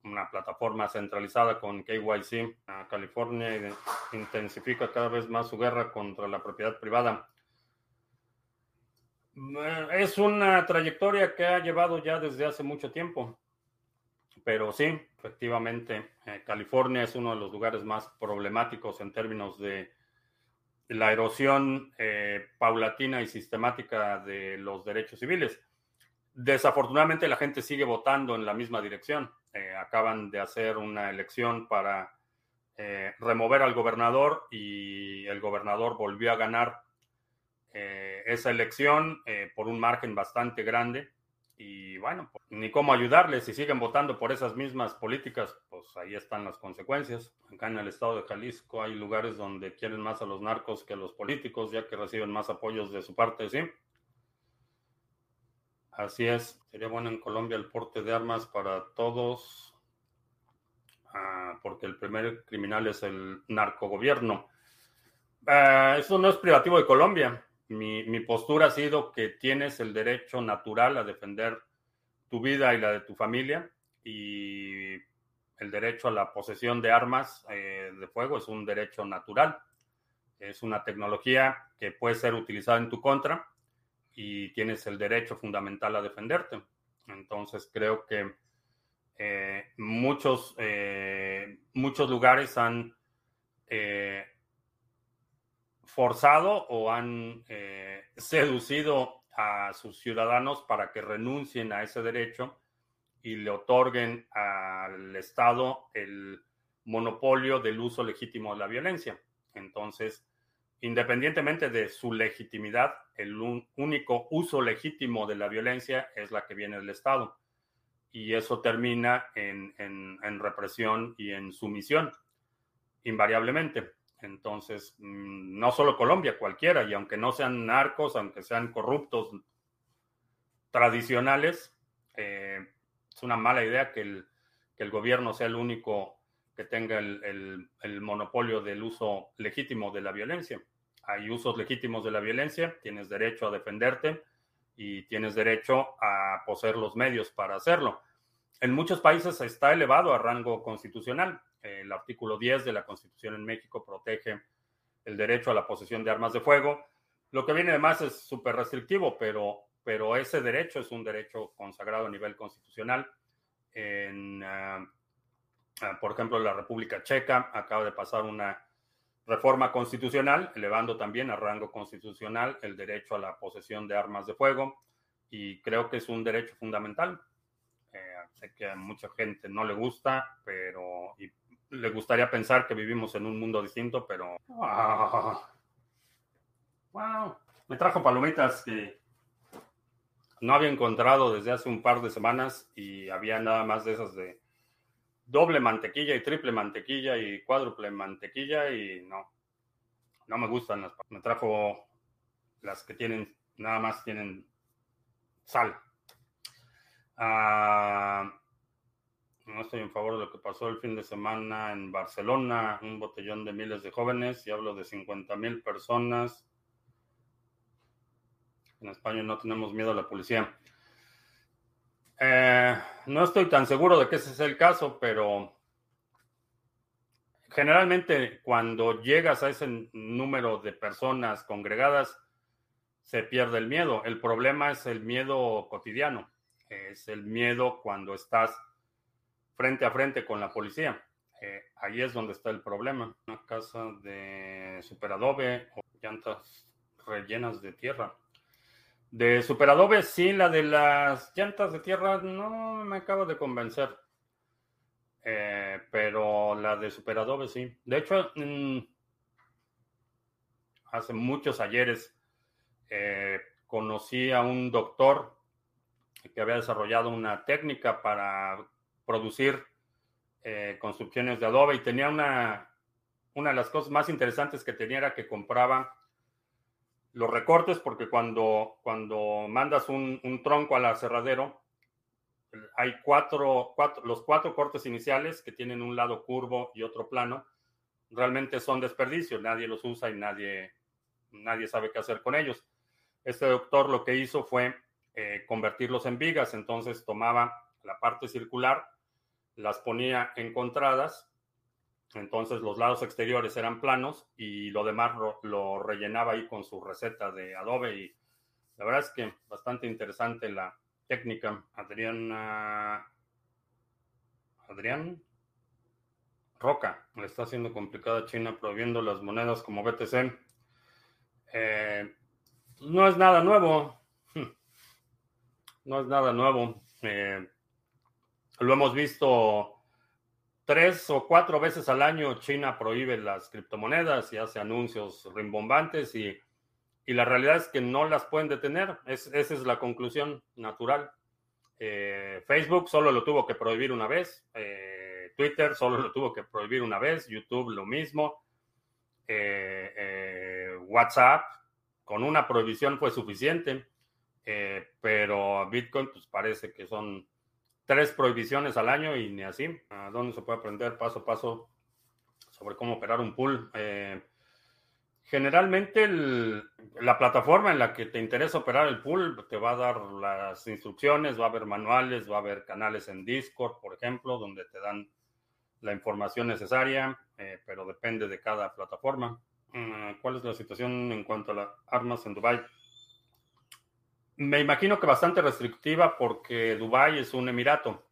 una plataforma centralizada con KYC. California intensifica cada vez más su guerra contra la propiedad privada. Eh, es una trayectoria que ha llevado ya desde hace mucho tiempo. Pero sí, efectivamente, eh, California es uno de los lugares más problemáticos en términos de la erosión eh, paulatina y sistemática de los derechos civiles. Desafortunadamente la gente sigue votando en la misma dirección. Eh, acaban de hacer una elección para eh, remover al gobernador y el gobernador volvió a ganar esa elección por un margen bastante grande. Y bueno, pues, ni cómo ayudarles. Si siguen votando por esas mismas políticas, pues ahí están las consecuencias. Acá en el estado de Jalisco hay lugares donde quieren más a los narcos que a los políticos, ya que reciben más apoyos de su parte, ¿sí? Así es. Sería bueno en Colombia el porte de armas para todos, ah, porque el primer criminal es el narcogobierno. Ah, eso no es privativo de Colombia. Mi, postura ha sido que tienes el derecho natural a defender tu vida y la de tu familia y el derecho a la posesión de armas eh, de fuego es un derecho natural. Es una tecnología que puede ser utilizada en tu contra y tienes el derecho fundamental a defenderte. Entonces creo que eh, muchos, eh, muchos lugares han forzado o han seducido a sus ciudadanos para que renuncien a ese derecho y le otorguen al Estado el monopolio del uso legítimo de la violencia. Entonces, independientemente de su legitimidad, el único uso legítimo de la violencia es la que viene del Estado. Y eso termina en, en represión y en sumisión, invariablemente. Entonces, mm, no solo Colombia, cualquiera, y aunque no sean narcos, aunque sean corruptos tradicionales, eh, es una mala idea que el, gobierno sea el único que tenga el, monopolio del uso legítimo de la violencia. Hay usos legítimos de la violencia, tienes derecho a defenderte y tienes derecho a poseer los medios para hacerlo. En muchos países está elevado a rango constitucional. El artículo 10 de la Constitución en México protege el derecho a la posesión de armas de fuego. Lo que viene además es súper restrictivo, pero, pero ese derecho es un derecho consagrado a nivel constitucional. En, ah, por ejemplo, la República Checa acaba de pasar una reforma constitucional, elevando también a rango constitucional el derecho a la posesión de armas de fuego, y creo que es un derecho fundamental. Eh, sé que a mucha gente no le gusta, pero le gustaría pensar que vivimos en un mundo distinto, pero... wow. Me trajo palomitas que no había encontrado desde hace un par de semanas y había nada más de esas de doble mantequilla y triple mantequilla y cuádruple mantequilla y no, no me gustan las Me trajo las que tienen, nada más tienen sal. Ah, no estoy en favor de lo que pasó el fin de semana en Barcelona, un botellón de miles de jóvenes, y hablo de 50 mil personas. En España no tenemos miedo a la policía. Eh, no estoy tan seguro de que ese es el caso, pero generalmente cuando llegas a ese número de personas congregadas, se pierde el miedo. El problema es el miedo cotidiano, es el miedo cuando estás frente a frente con la policía. Eh, ahí es donde está el problema. Una casa de superadobe o llantas rellenas de tierra. De Superadobe, sí, la de las llantas de tierra no me acaba de convencer. Eh, pero la de Superadobe sí. De hecho, hace muchos ayeres eh, conocí a un doctor que había desarrollado una técnica para producir eh, construcciones de Adobe y tenía una, una de las cosas más interesantes que tenía era que compraba los recortes, porque cuando, cuando mandas un, tronco al aserradero, hay cuatro, cuatro, los cuatro cortes iniciales que tienen un lado curvo y otro plano, realmente son desperdicios, nadie los usa y nadie, nadie sabe qué hacer con ellos. Este doctor lo que hizo fue eh, convertirlos en vigas, entonces tomaba la parte circular, las ponía encontradas entonces los lados exteriores eran planos y lo demás lo, rellenaba ahí con su receta de Adobe y la verdad es que bastante interesante la técnica. Adrián Adrián Roca le está haciendo complicada China prohibiendo las monedas como BTC. Eh, no es nada nuevo. No es nada nuevo. Eh, lo hemos visto tres o cuatro veces al año China prohíbe las criptomonedas y hace anuncios rimbombantes y, la realidad es que no las pueden detener. esa es la conclusión natural. Eh, Facebook solo lo tuvo que prohibir una vez, eh, Twitter solo lo tuvo que prohibir una vez, YouTube lo mismo, eh, WhatsApp con una prohibición fue suficiente, pero Bitcoin pues parece que son tres prohibiciones al año y ni así. ¿A dónde se puede aprender paso a paso sobre cómo operar un pool? Eh, generalmente la plataforma en la que te interesa operar el pool te va a dar las instrucciones, va a haber manuales, va a haber canales en Discord, por ejemplo, donde te dan la información necesaria, eh, pero depende de cada plataforma. Mm, ¿Cuál es la situación en cuanto a las armas en Dubai? Me imagino que bastante restrictiva porque Dubái es un emirato.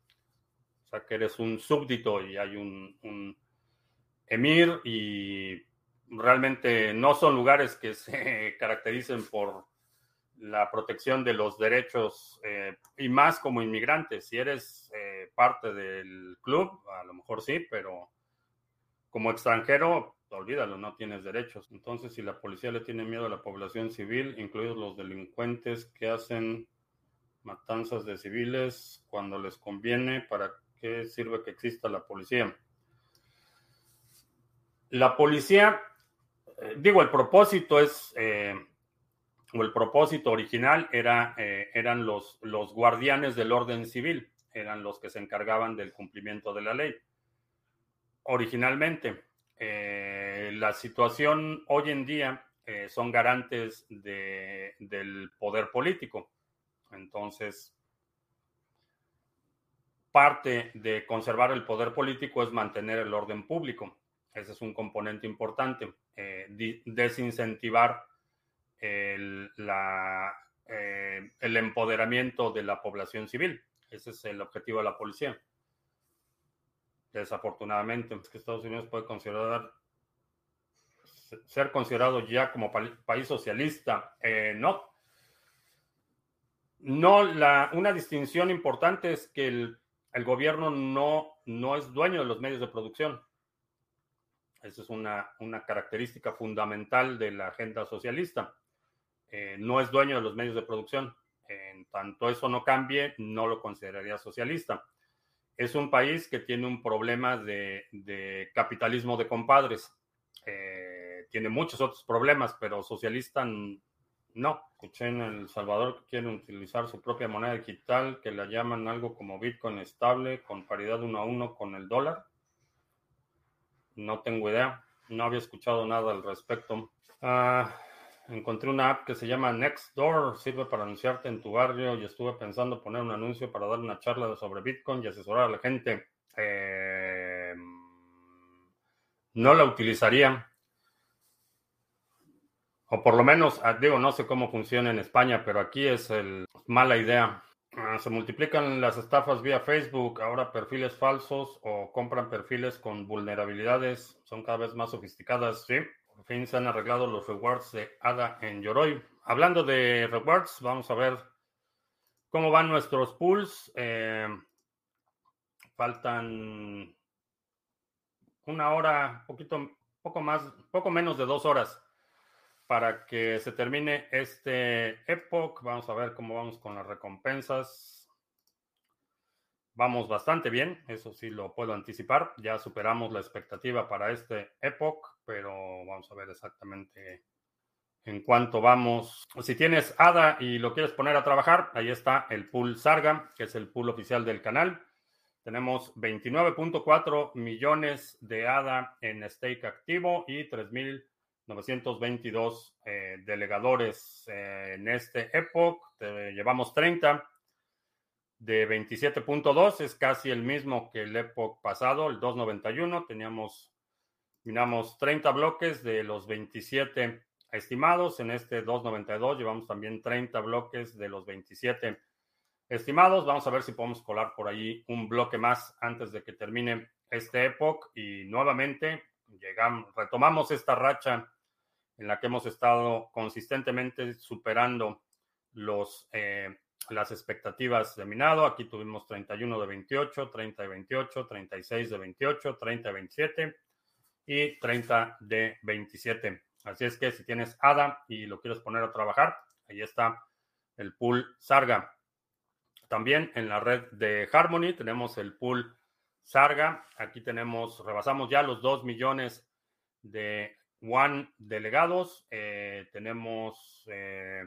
O sea, que eres un súbdito y hay un, emir y realmente no son lugares que se caractericen por la protección de los derechos eh, y más como inmigrante. Si eres eh, parte del club, a lo mejor sí, pero como extranjero, olvídalo, no tienes derechos. Entonces, si la policía le tiene miedo a la población civil, incluidos los delincuentes que hacen matanzas de civiles cuando les conviene, ¿para qué sirve que exista la policía? La policía, eh, digo, el propósito es, eh, o el propósito original era, eh, eran los, los guardianes del orden civil, eran los que se encargaban del cumplimiento de la ley. Originalmente, eh, la situación hoy en día eh, son garantes del poder político. Entonces, parte de conservar el poder político es mantener el orden público. Ese es un componente importante. Eh, desincentivar el, el empoderamiento de la población civil. Ese es el objetivo de la policía desafortunadamente. Es Estados Unidos puede considerar ser considerado ya como país socialista. Eh, no. No, la, una distinción importante es que el, gobierno no, no es dueño de los medios de producción. Esa es una, una característica fundamental de la agenda socialista. Eh, no es dueño de los medios de producción. En tanto eso no cambie, no lo consideraría socialista. Es un país que tiene un problema de, capitalismo de compadres. Eh, tiene muchos otros problemas, pero socialista no. Escuché en El Salvador que quieren utilizar su propia moneda digital, que la llaman algo como Bitcoin estable, con paridad uno a uno con el dólar. No tengo idea. No había escuchado nada al respecto. Ah, encontré una app que se llama Nextdoor. Sirve para anunciarte en tu barrio y estuve pensando poner un anuncio para dar una charla sobre Bitcoin y asesorar a la gente. Eh, no la utilizaría. O por lo menos, ah, digo, no sé cómo funciona en España, pero aquí es el mala idea. Ah, se multiplican las estafas vía Facebook, ahora perfiles falsos o compran perfiles con vulnerabilidades, son cada vez más sofisticadas, sí. Por fin se han arreglado los rewards de ADA en Yoroi. Hablando de rewards, vamos a ver cómo van nuestros pools. Eh, faltan una hora, poquito, poco más, poco menos de dos horas para que se termine este Epoch. Vamos a ver cómo vamos con las recompensas. Vamos bastante bien, eso sí lo puedo anticipar. Ya superamos la expectativa para este Epoch, pero vamos a ver exactamente en cuánto vamos. Si tienes ADA y lo quieres poner a trabajar, ahí está el pool Sarga, que es el pool oficial del canal. Tenemos 29.4 millones de ADA en stake activo y 3.000 922 eh, delegadores eh, en este Epoch. llevamos 30 de 27.2, es casi el mismo que el Epoch pasado, el 291. Teníamos, minamos 30 bloques de los 27 estimados. En este 292 llevamos también 30 bloques de los 27 estimados. Vamos a ver si podemos colar por ahí un bloque más antes de que termine este Epoch. Y nuevamente llegamos, retomamos esta racha en la que hemos estado consistentemente superando los, eh, las expectativas de minado. Aquí tuvimos 31 de 28, 30 de 28, 36 de 28, 30 de 27 y 30 de 27. Así es que si tienes ADA y lo quieres poner a trabajar, ahí está el pool Sarga. También en la red de Harmony tenemos el pool Sarga. Aquí tenemos, rebasamos ya los 2 millones de One delegados, eh, tenemos eh,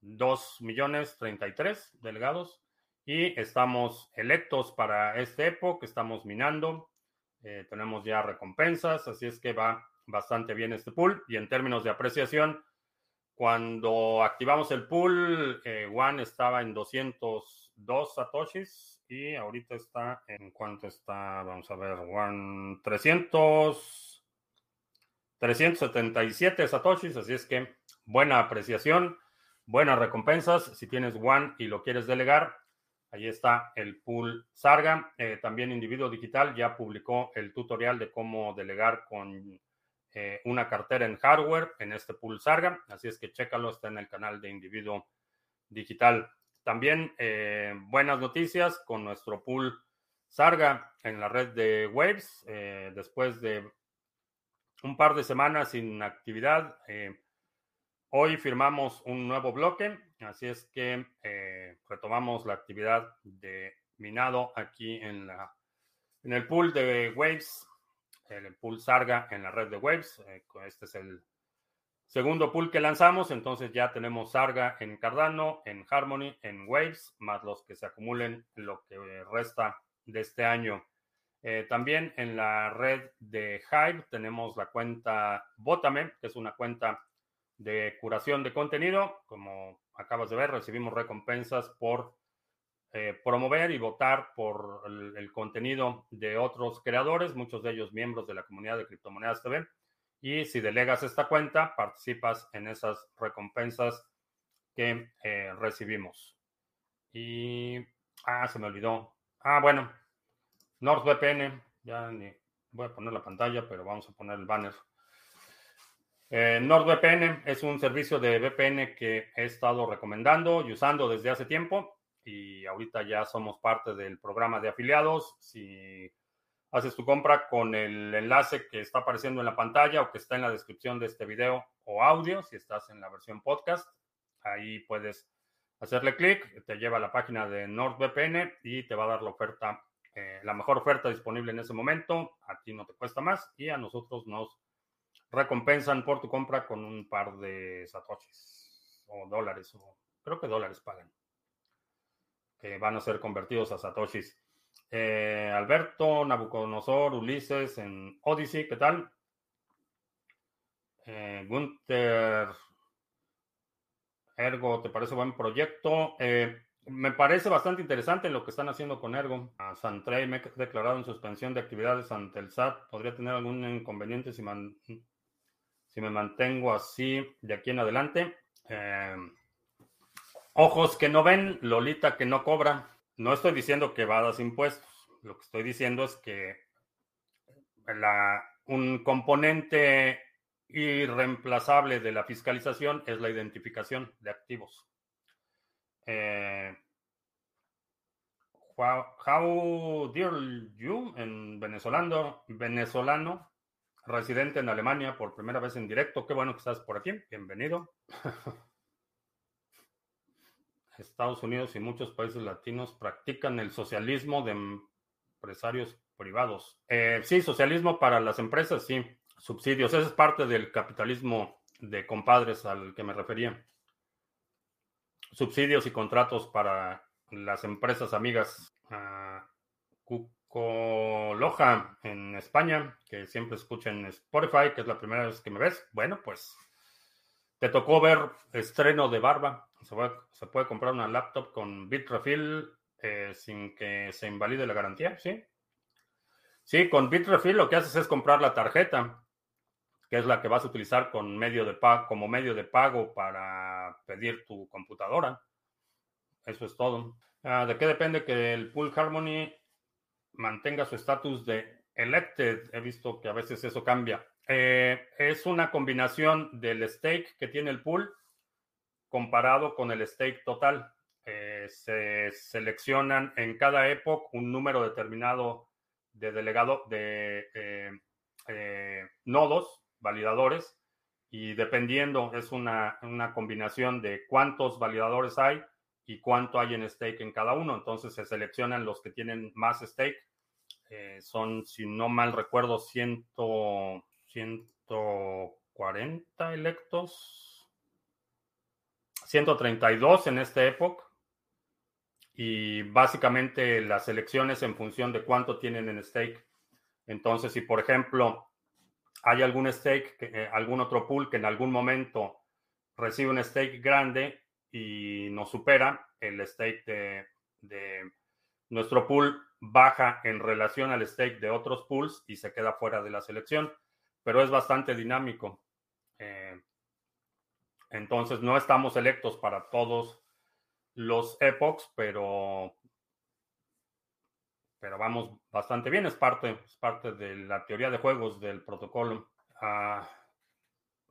2 millones 33 delegados y estamos electos para este época, estamos minando, eh, tenemos ya recompensas, así es que va bastante bien este pool. Y en términos de apreciación, cuando activamos el pool, eh, One estaba en 202 satoshis y ahorita está en cuánto está, vamos a ver, One 300 377 satoshis, así es que buena apreciación, buenas recompensas. Si tienes One y lo quieres delegar, ahí está el pool Sarga. Eh, también Individuo Digital ya publicó el tutorial de cómo delegar con eh, una cartera en hardware en este pool Sarga, así es que chécalo, está en el canal de Individuo Digital. También eh, buenas noticias con nuestro pool Sarga en la red de Waves, después de un par de semanas sin actividad. Eh, hoy firmamos un nuevo bloque, así es que eh, retomamos la actividad de minado aquí en, la, en el pool de Waves, el pool Sarga en la red de Waves. Eh, este es el segundo pool que lanzamos, entonces ya tenemos Sarga en Cardano, en Harmony, en Waves, más los que se acumulen lo que resta de este año. Eh, también en la red de Hive tenemos la cuenta Botame, que es una cuenta de curación de contenido. Como acabas de ver, recibimos recompensas por eh, promover y votar por el, contenido de otros creadores, muchos de ellos miembros de la comunidad de Criptomonedas TV. Y si delegas esta cuenta, participas en esas recompensas que eh, recibimos. Y... Ah, se me olvidó. Ah, bueno, NordVPN, ya ni voy a poner la pantalla, pero vamos a poner el banner. Eh, NordVPN es un servicio de VPN que he estado recomendando y usando desde hace tiempo y ahorita ya somos parte del programa de afiliados. Si haces tu compra con el enlace que está apareciendo en la pantalla o que está en la descripción de este video o audio, si estás en la versión podcast. Ahí puedes hacerle clic, te lleva a la página de NordVPN y te va a dar la oferta, eh, la mejor oferta disponible en ese momento. A ti no te cuesta más y a nosotros nos recompensan por tu compra con un par de satoshis o dólares, o creo que dólares pagan, que van a ser convertidos a satoshis. Eh, Alberto, Nabucodonosor, Ulises en Odyssey, ¿qué tal? Eh, Gunther, Ergo, ¿te parece buen proyecto? Eh, me parece bastante interesante lo que están haciendo con Ergo. A Santrey me he declarado en suspensión de actividades ante el SAT. ¿Podría tener algún inconveniente si, me mantengo así de aquí en adelante? Eh, ojos que no ven, Lolita que no cobra. No estoy diciendo que vadas impuestos. Lo que estoy diciendo es que la, un componente irreemplazable de la fiscalización es la identificación de activos. Eh, how, dear you en venezolano, venezolano, residente en Alemania por primera vez en directo. Qué bueno que estás por aquí. Bienvenido. Estados Unidos y muchos países latinos practican el socialismo de empresarios privados. Eh, sí, socialismo para las empresas, sí subsidios. Esa es parte del capitalismo de compadres al que me refería. Subsidios y contratos para las empresas amigas. Cucoloja en España, que siempre escuchen Spotify, que es la primera vez que me ves. Bueno, pues te tocó ver estreno de barba. Se puede, comprar una laptop con Bitrefill eh, sin que se invalide la garantía, ¿sí? Sí, con Bitrefill lo que haces es comprar la tarjeta que es la que vas a utilizar con medio de como medio de pago para pedir tu computadora. Eso es todo. Ah, ¿De qué depende que el Pool Harmony mantenga su estatus de elected? He visto que a veces eso cambia. Eh, es una combinación del stake que tiene el pool comparado con el stake total. Eh, se seleccionan en cada época un número determinado de delegado de eh, nodos validadores y dependiendo es una, combinación de cuántos validadores hay y cuánto hay en stake en cada uno. Entonces se seleccionan los que tienen más stake. Eh, son, si no mal recuerdo, 100, 140 electos. 132 en esta época. Y básicamente las selecciones en función de cuánto tienen en stake. Entonces, si por ejemplo hay algún stake, eh, algún otro pool que en algún momento recibe un stake grande y nos supera, el stake de, nuestro pool baja en relación al stake de otros pools y se queda fuera de la selección, pero es bastante dinámico. Eh, entonces no estamos electos para todos los epochs, pero pero vamos bastante bien. Es parte, es parte de la teoría de juegos del protocolo. Ah,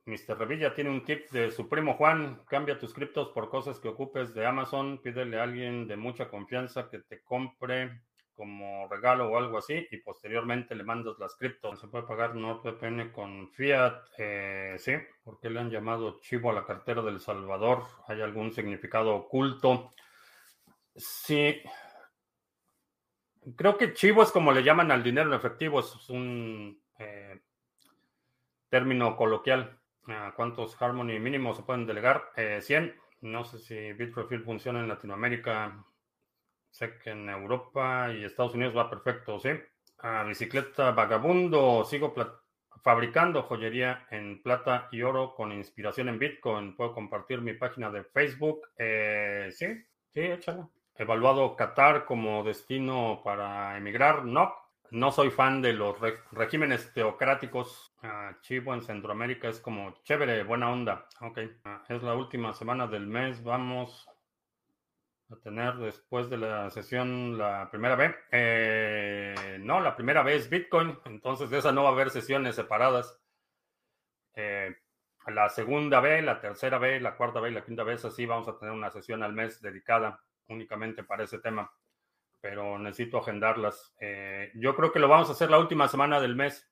Mr. Revilla tiene un tip de su primo Juan. Cambia tus criptos por cosas que ocupes de Amazon. Pídele a alguien de mucha confianza que te compre como regalo o algo así y posteriormente le mandas las criptos. Se puede pagar NordVPN con Fiat, eh, sí, porque le han llamado chivo a la cartera del Salvador. ¿Hay algún significado oculto? Sí, Creo que chivo es como le llaman al dinero en efectivo, es un eh, término coloquial. ¿Cuántos Harmony mínimos se pueden delegar? 100. Eh, no sé si Bitrefill funciona en Latinoamérica. Sé que en Europa y Estados Unidos va perfecto, ¿sí? bicicleta vagabundo. Sigo fabricando joyería en plata y oro con inspiración en Bitcoin. Puedo compartir mi página de Facebook. Eh, sí, sí, échalo evaluado Qatar como destino para emigrar. No, no soy fan de los regímenes teocráticos. Ah, Chivo en Centroamérica es como chévere, buena onda. Ok, ah, es la última semana del mes. Vamos a tener después de la sesión la primera B. Eh, no, la primera vez es Bitcoin. Entonces de esa no va a haber sesiones separadas. Eh, la segunda B, la tercera B, la cuarta B y la quinta vez, así vamos a tener una sesión al mes dedicada únicamente para ese tema. pero necesito agendarlas. Eh, yo creo que lo vamos a hacer la última semana del mes.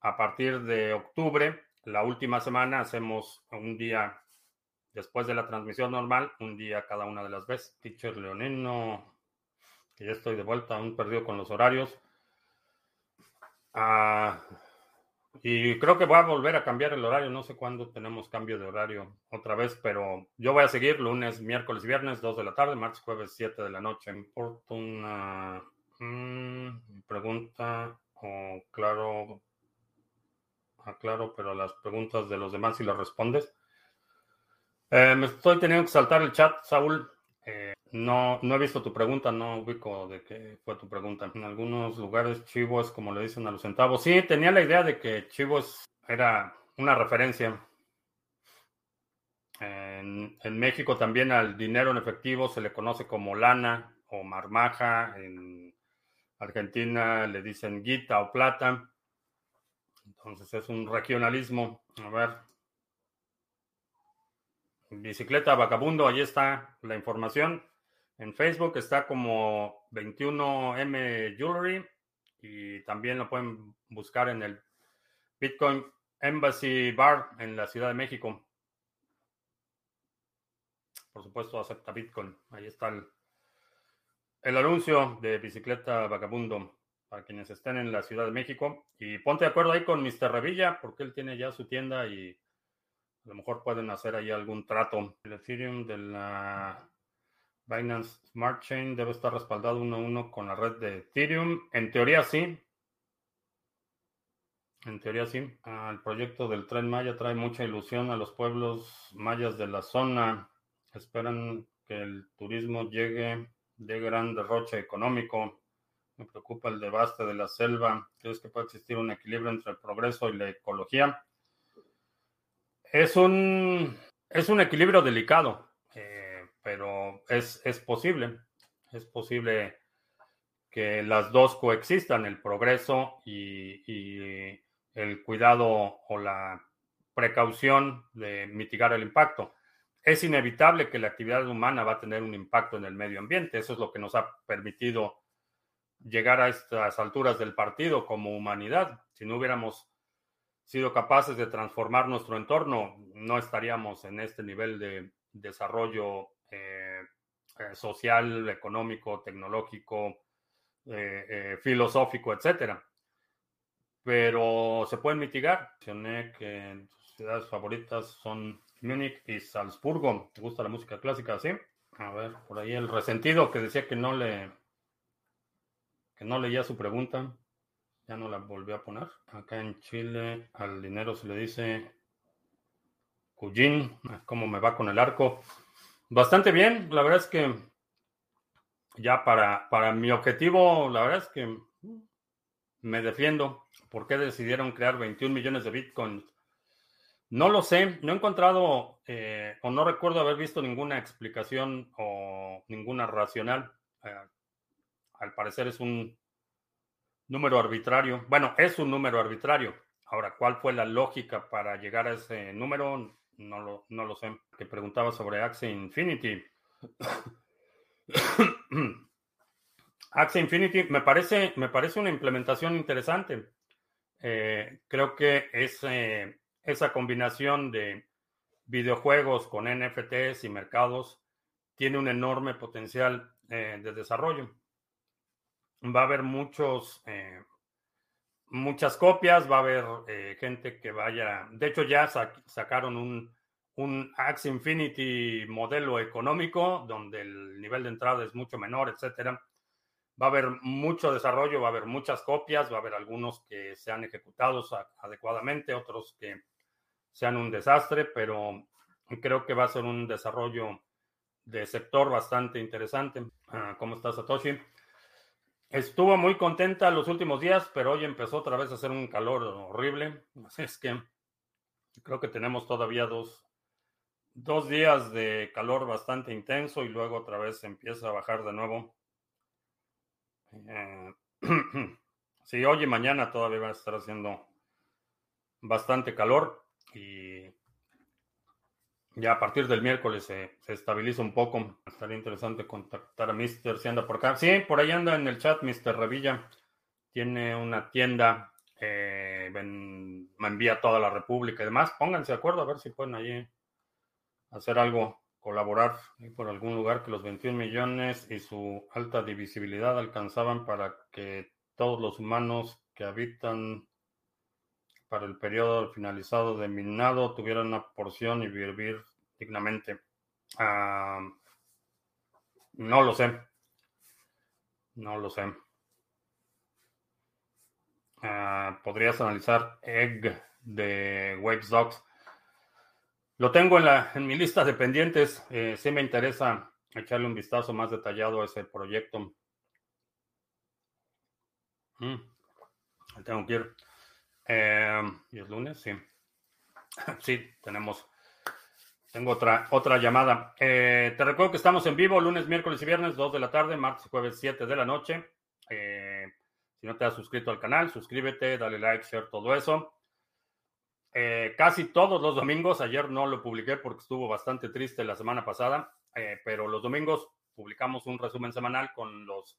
A partir de octubre, la última semana, hacemos un día después de la transmisión normal, un día cada una de las veces. Teacher Leonino, que ya estoy de vuelta, aún perdido con los horarios. Ah, y creo que voy a volver a cambiar el horario. No sé cuándo tenemos cambio de horario otra vez, pero yo voy a seguir lunes, miércoles y viernes, 2 de la tarde, martes, jueves, 7 de la noche. importa una mm, pregunta o claro, aclaro, pero las preguntas de los demás si las respondes. Eh, me estoy teniendo que saltar el chat, Saúl. Eh, no, no he visto tu pregunta, no ubico de qué fue tu pregunta. En algunos lugares Chivo es como le dicen a los centavos. Sí, tenía la idea de que Chivo era una referencia. En, en, México también al dinero en efectivo se le conoce como lana o marmaja. En Argentina le dicen guita o plata. Entonces es un regionalismo. A ver. Bicicleta Vagabundo, ahí está la información. En Facebook está como 21M Jewelry y también lo pueden buscar en el Bitcoin Embassy Bar en la Ciudad de México. Por supuesto, acepta Bitcoin. Ahí está el, anuncio de Bicicleta Vagabundo para quienes estén en la Ciudad de México. Y ponte de acuerdo ahí con Mr. Revilla, porque él tiene ya su tienda y a lo mejor pueden hacer ahí algún trato. El Ethereum de la Binance Smart Chain debe estar respaldado uno a uno con la red de Ethereum. En teoría sí. En teoría sí. Ah, el proyecto del tren Maya trae mucha ilusión a los pueblos mayas de la zona. Esperan que el turismo llegue de gran derroche económico. Me preocupa el devaste de la selva. ¿Crees que puede existir un equilibrio entre el progreso y la ecología? Es un, es un equilibrio delicado pero es, es posible, es posible que las dos coexistan, el progreso y, y, el cuidado o la precaución de mitigar el impacto. Es inevitable que la actividad humana va a tener un impacto en el medio ambiente. Eso es lo que nos ha permitido llegar a estas alturas del partido como humanidad. Si no hubiéramos sido capaces de transformar nuestro entorno, no estaríamos en este nivel de desarrollo eh, eh, social, económico, tecnológico, eh, filosófico, etcétera. Pero se pueden mitigar. Mencioné que ciudades favoritas son Múnich y Salzburgo. ¿Te gusta la música clásica? Sí. A ver, por ahí el resentido que decía que no le que no leía su pregunta. Ya no la volví a poner. Acá en Chile al dinero se le dice Cuyín. ¿Cómo me va con el arco? Bastante bien, la verdad es que ya para, para mi objetivo, la verdad es que me defiendo. ¿Por qué decidieron crear 21 millones de bitcoins? No lo sé, no he encontrado eh, o no recuerdo haber visto ninguna explicación o ninguna racional. Eh, al parecer es un número arbitrario. Bueno, es un número arbitrario. Ahora, ¿cuál fue la lógica para llegar a ese número? No lo, no lo sé. Que preguntaba sobre Axie Infinity. Axie Infinity me parece, me parece una implementación interesante. Eh, creo que es, esa combinación de videojuegos con NFTs y mercados tiene un enorme potencial eh, de desarrollo. Va a haber muchos, eh, muchas copias, va a haber eh, gente que vaya, de hecho ya sacaron un, un Axie Infinity modelo económico donde el nivel de entrada es mucho menor, etcétera. Va a haber mucho desarrollo, va a haber muchas copias, va a haber algunos que sean ejecutados adecuadamente, otros que sean un desastre, pero creo que va a ser un desarrollo de sector bastante interesante. Ah, ¿Cómo estás, Satoshi? Estuvo muy contenta los últimos días, pero hoy empezó otra vez a hacer un calor horrible. Así es que creo que tenemos todavía dos, dos días de calor bastante intenso y luego otra vez empieza a bajar de nuevo. Eh, sí, hoy y mañana todavía va a estar haciendo bastante calor y ya a partir del miércoles se, estabiliza un poco. Estaría interesante contactar a Mr. si anda por acá. Sí, por ahí anda en el chat Mr. Revilla. Tiene una tienda, eh, me envía toda la República y demás. Pónganse de acuerdo a ver si pueden ahí hacer algo, colaborar por algún lugar que los 21 millones y su alta divisibilidad alcanzaban para que todos los humanos que habitan para el periodo finalizado de minado tuvieran una porción y vivir dignamente. Ah, no lo sé. No lo sé. Ah, podrías analizar Egg de Waves Dogs. Lo tengo en, la, en mi lista de pendientes. Eh, sí me interesa echarle un vistazo más detallado a ese proyecto. Mm, tengo que ir. Eh, ¿Y es lunes? Sí. sí, tenemos. Tengo otra, otra llamada. Eh, te recuerdo que estamos en vivo lunes, miércoles y viernes, 2 de la tarde, martes y jueves, 7 de la noche. Eh, si no te has suscrito al canal, suscríbete, dale like, share, todo eso. casi todos los domingos, ayer no lo publiqué porque estuvo bastante triste la semana pasada, pero los domingos publicamos un resumen semanal con los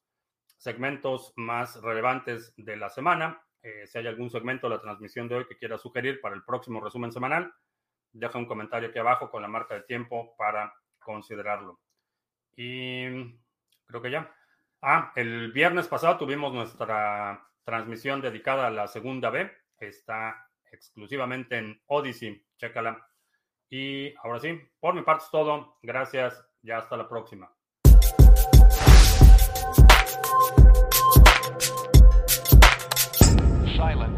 segmentos más relevantes de la semana. Eh, si hay algún segmento de la transmisión de hoy que quiera sugerir para el próximo resumen semanal, deja un comentario aquí abajo con la marca de tiempo para considerarlo. Y creo que ya. Ah, el viernes pasado tuvimos nuestra transmisión dedicada a la segunda B. Está exclusivamente en Odyssey. Chécala. Y ahora sí, por mi parte es todo. Gracias. Ya hasta la próxima. silent.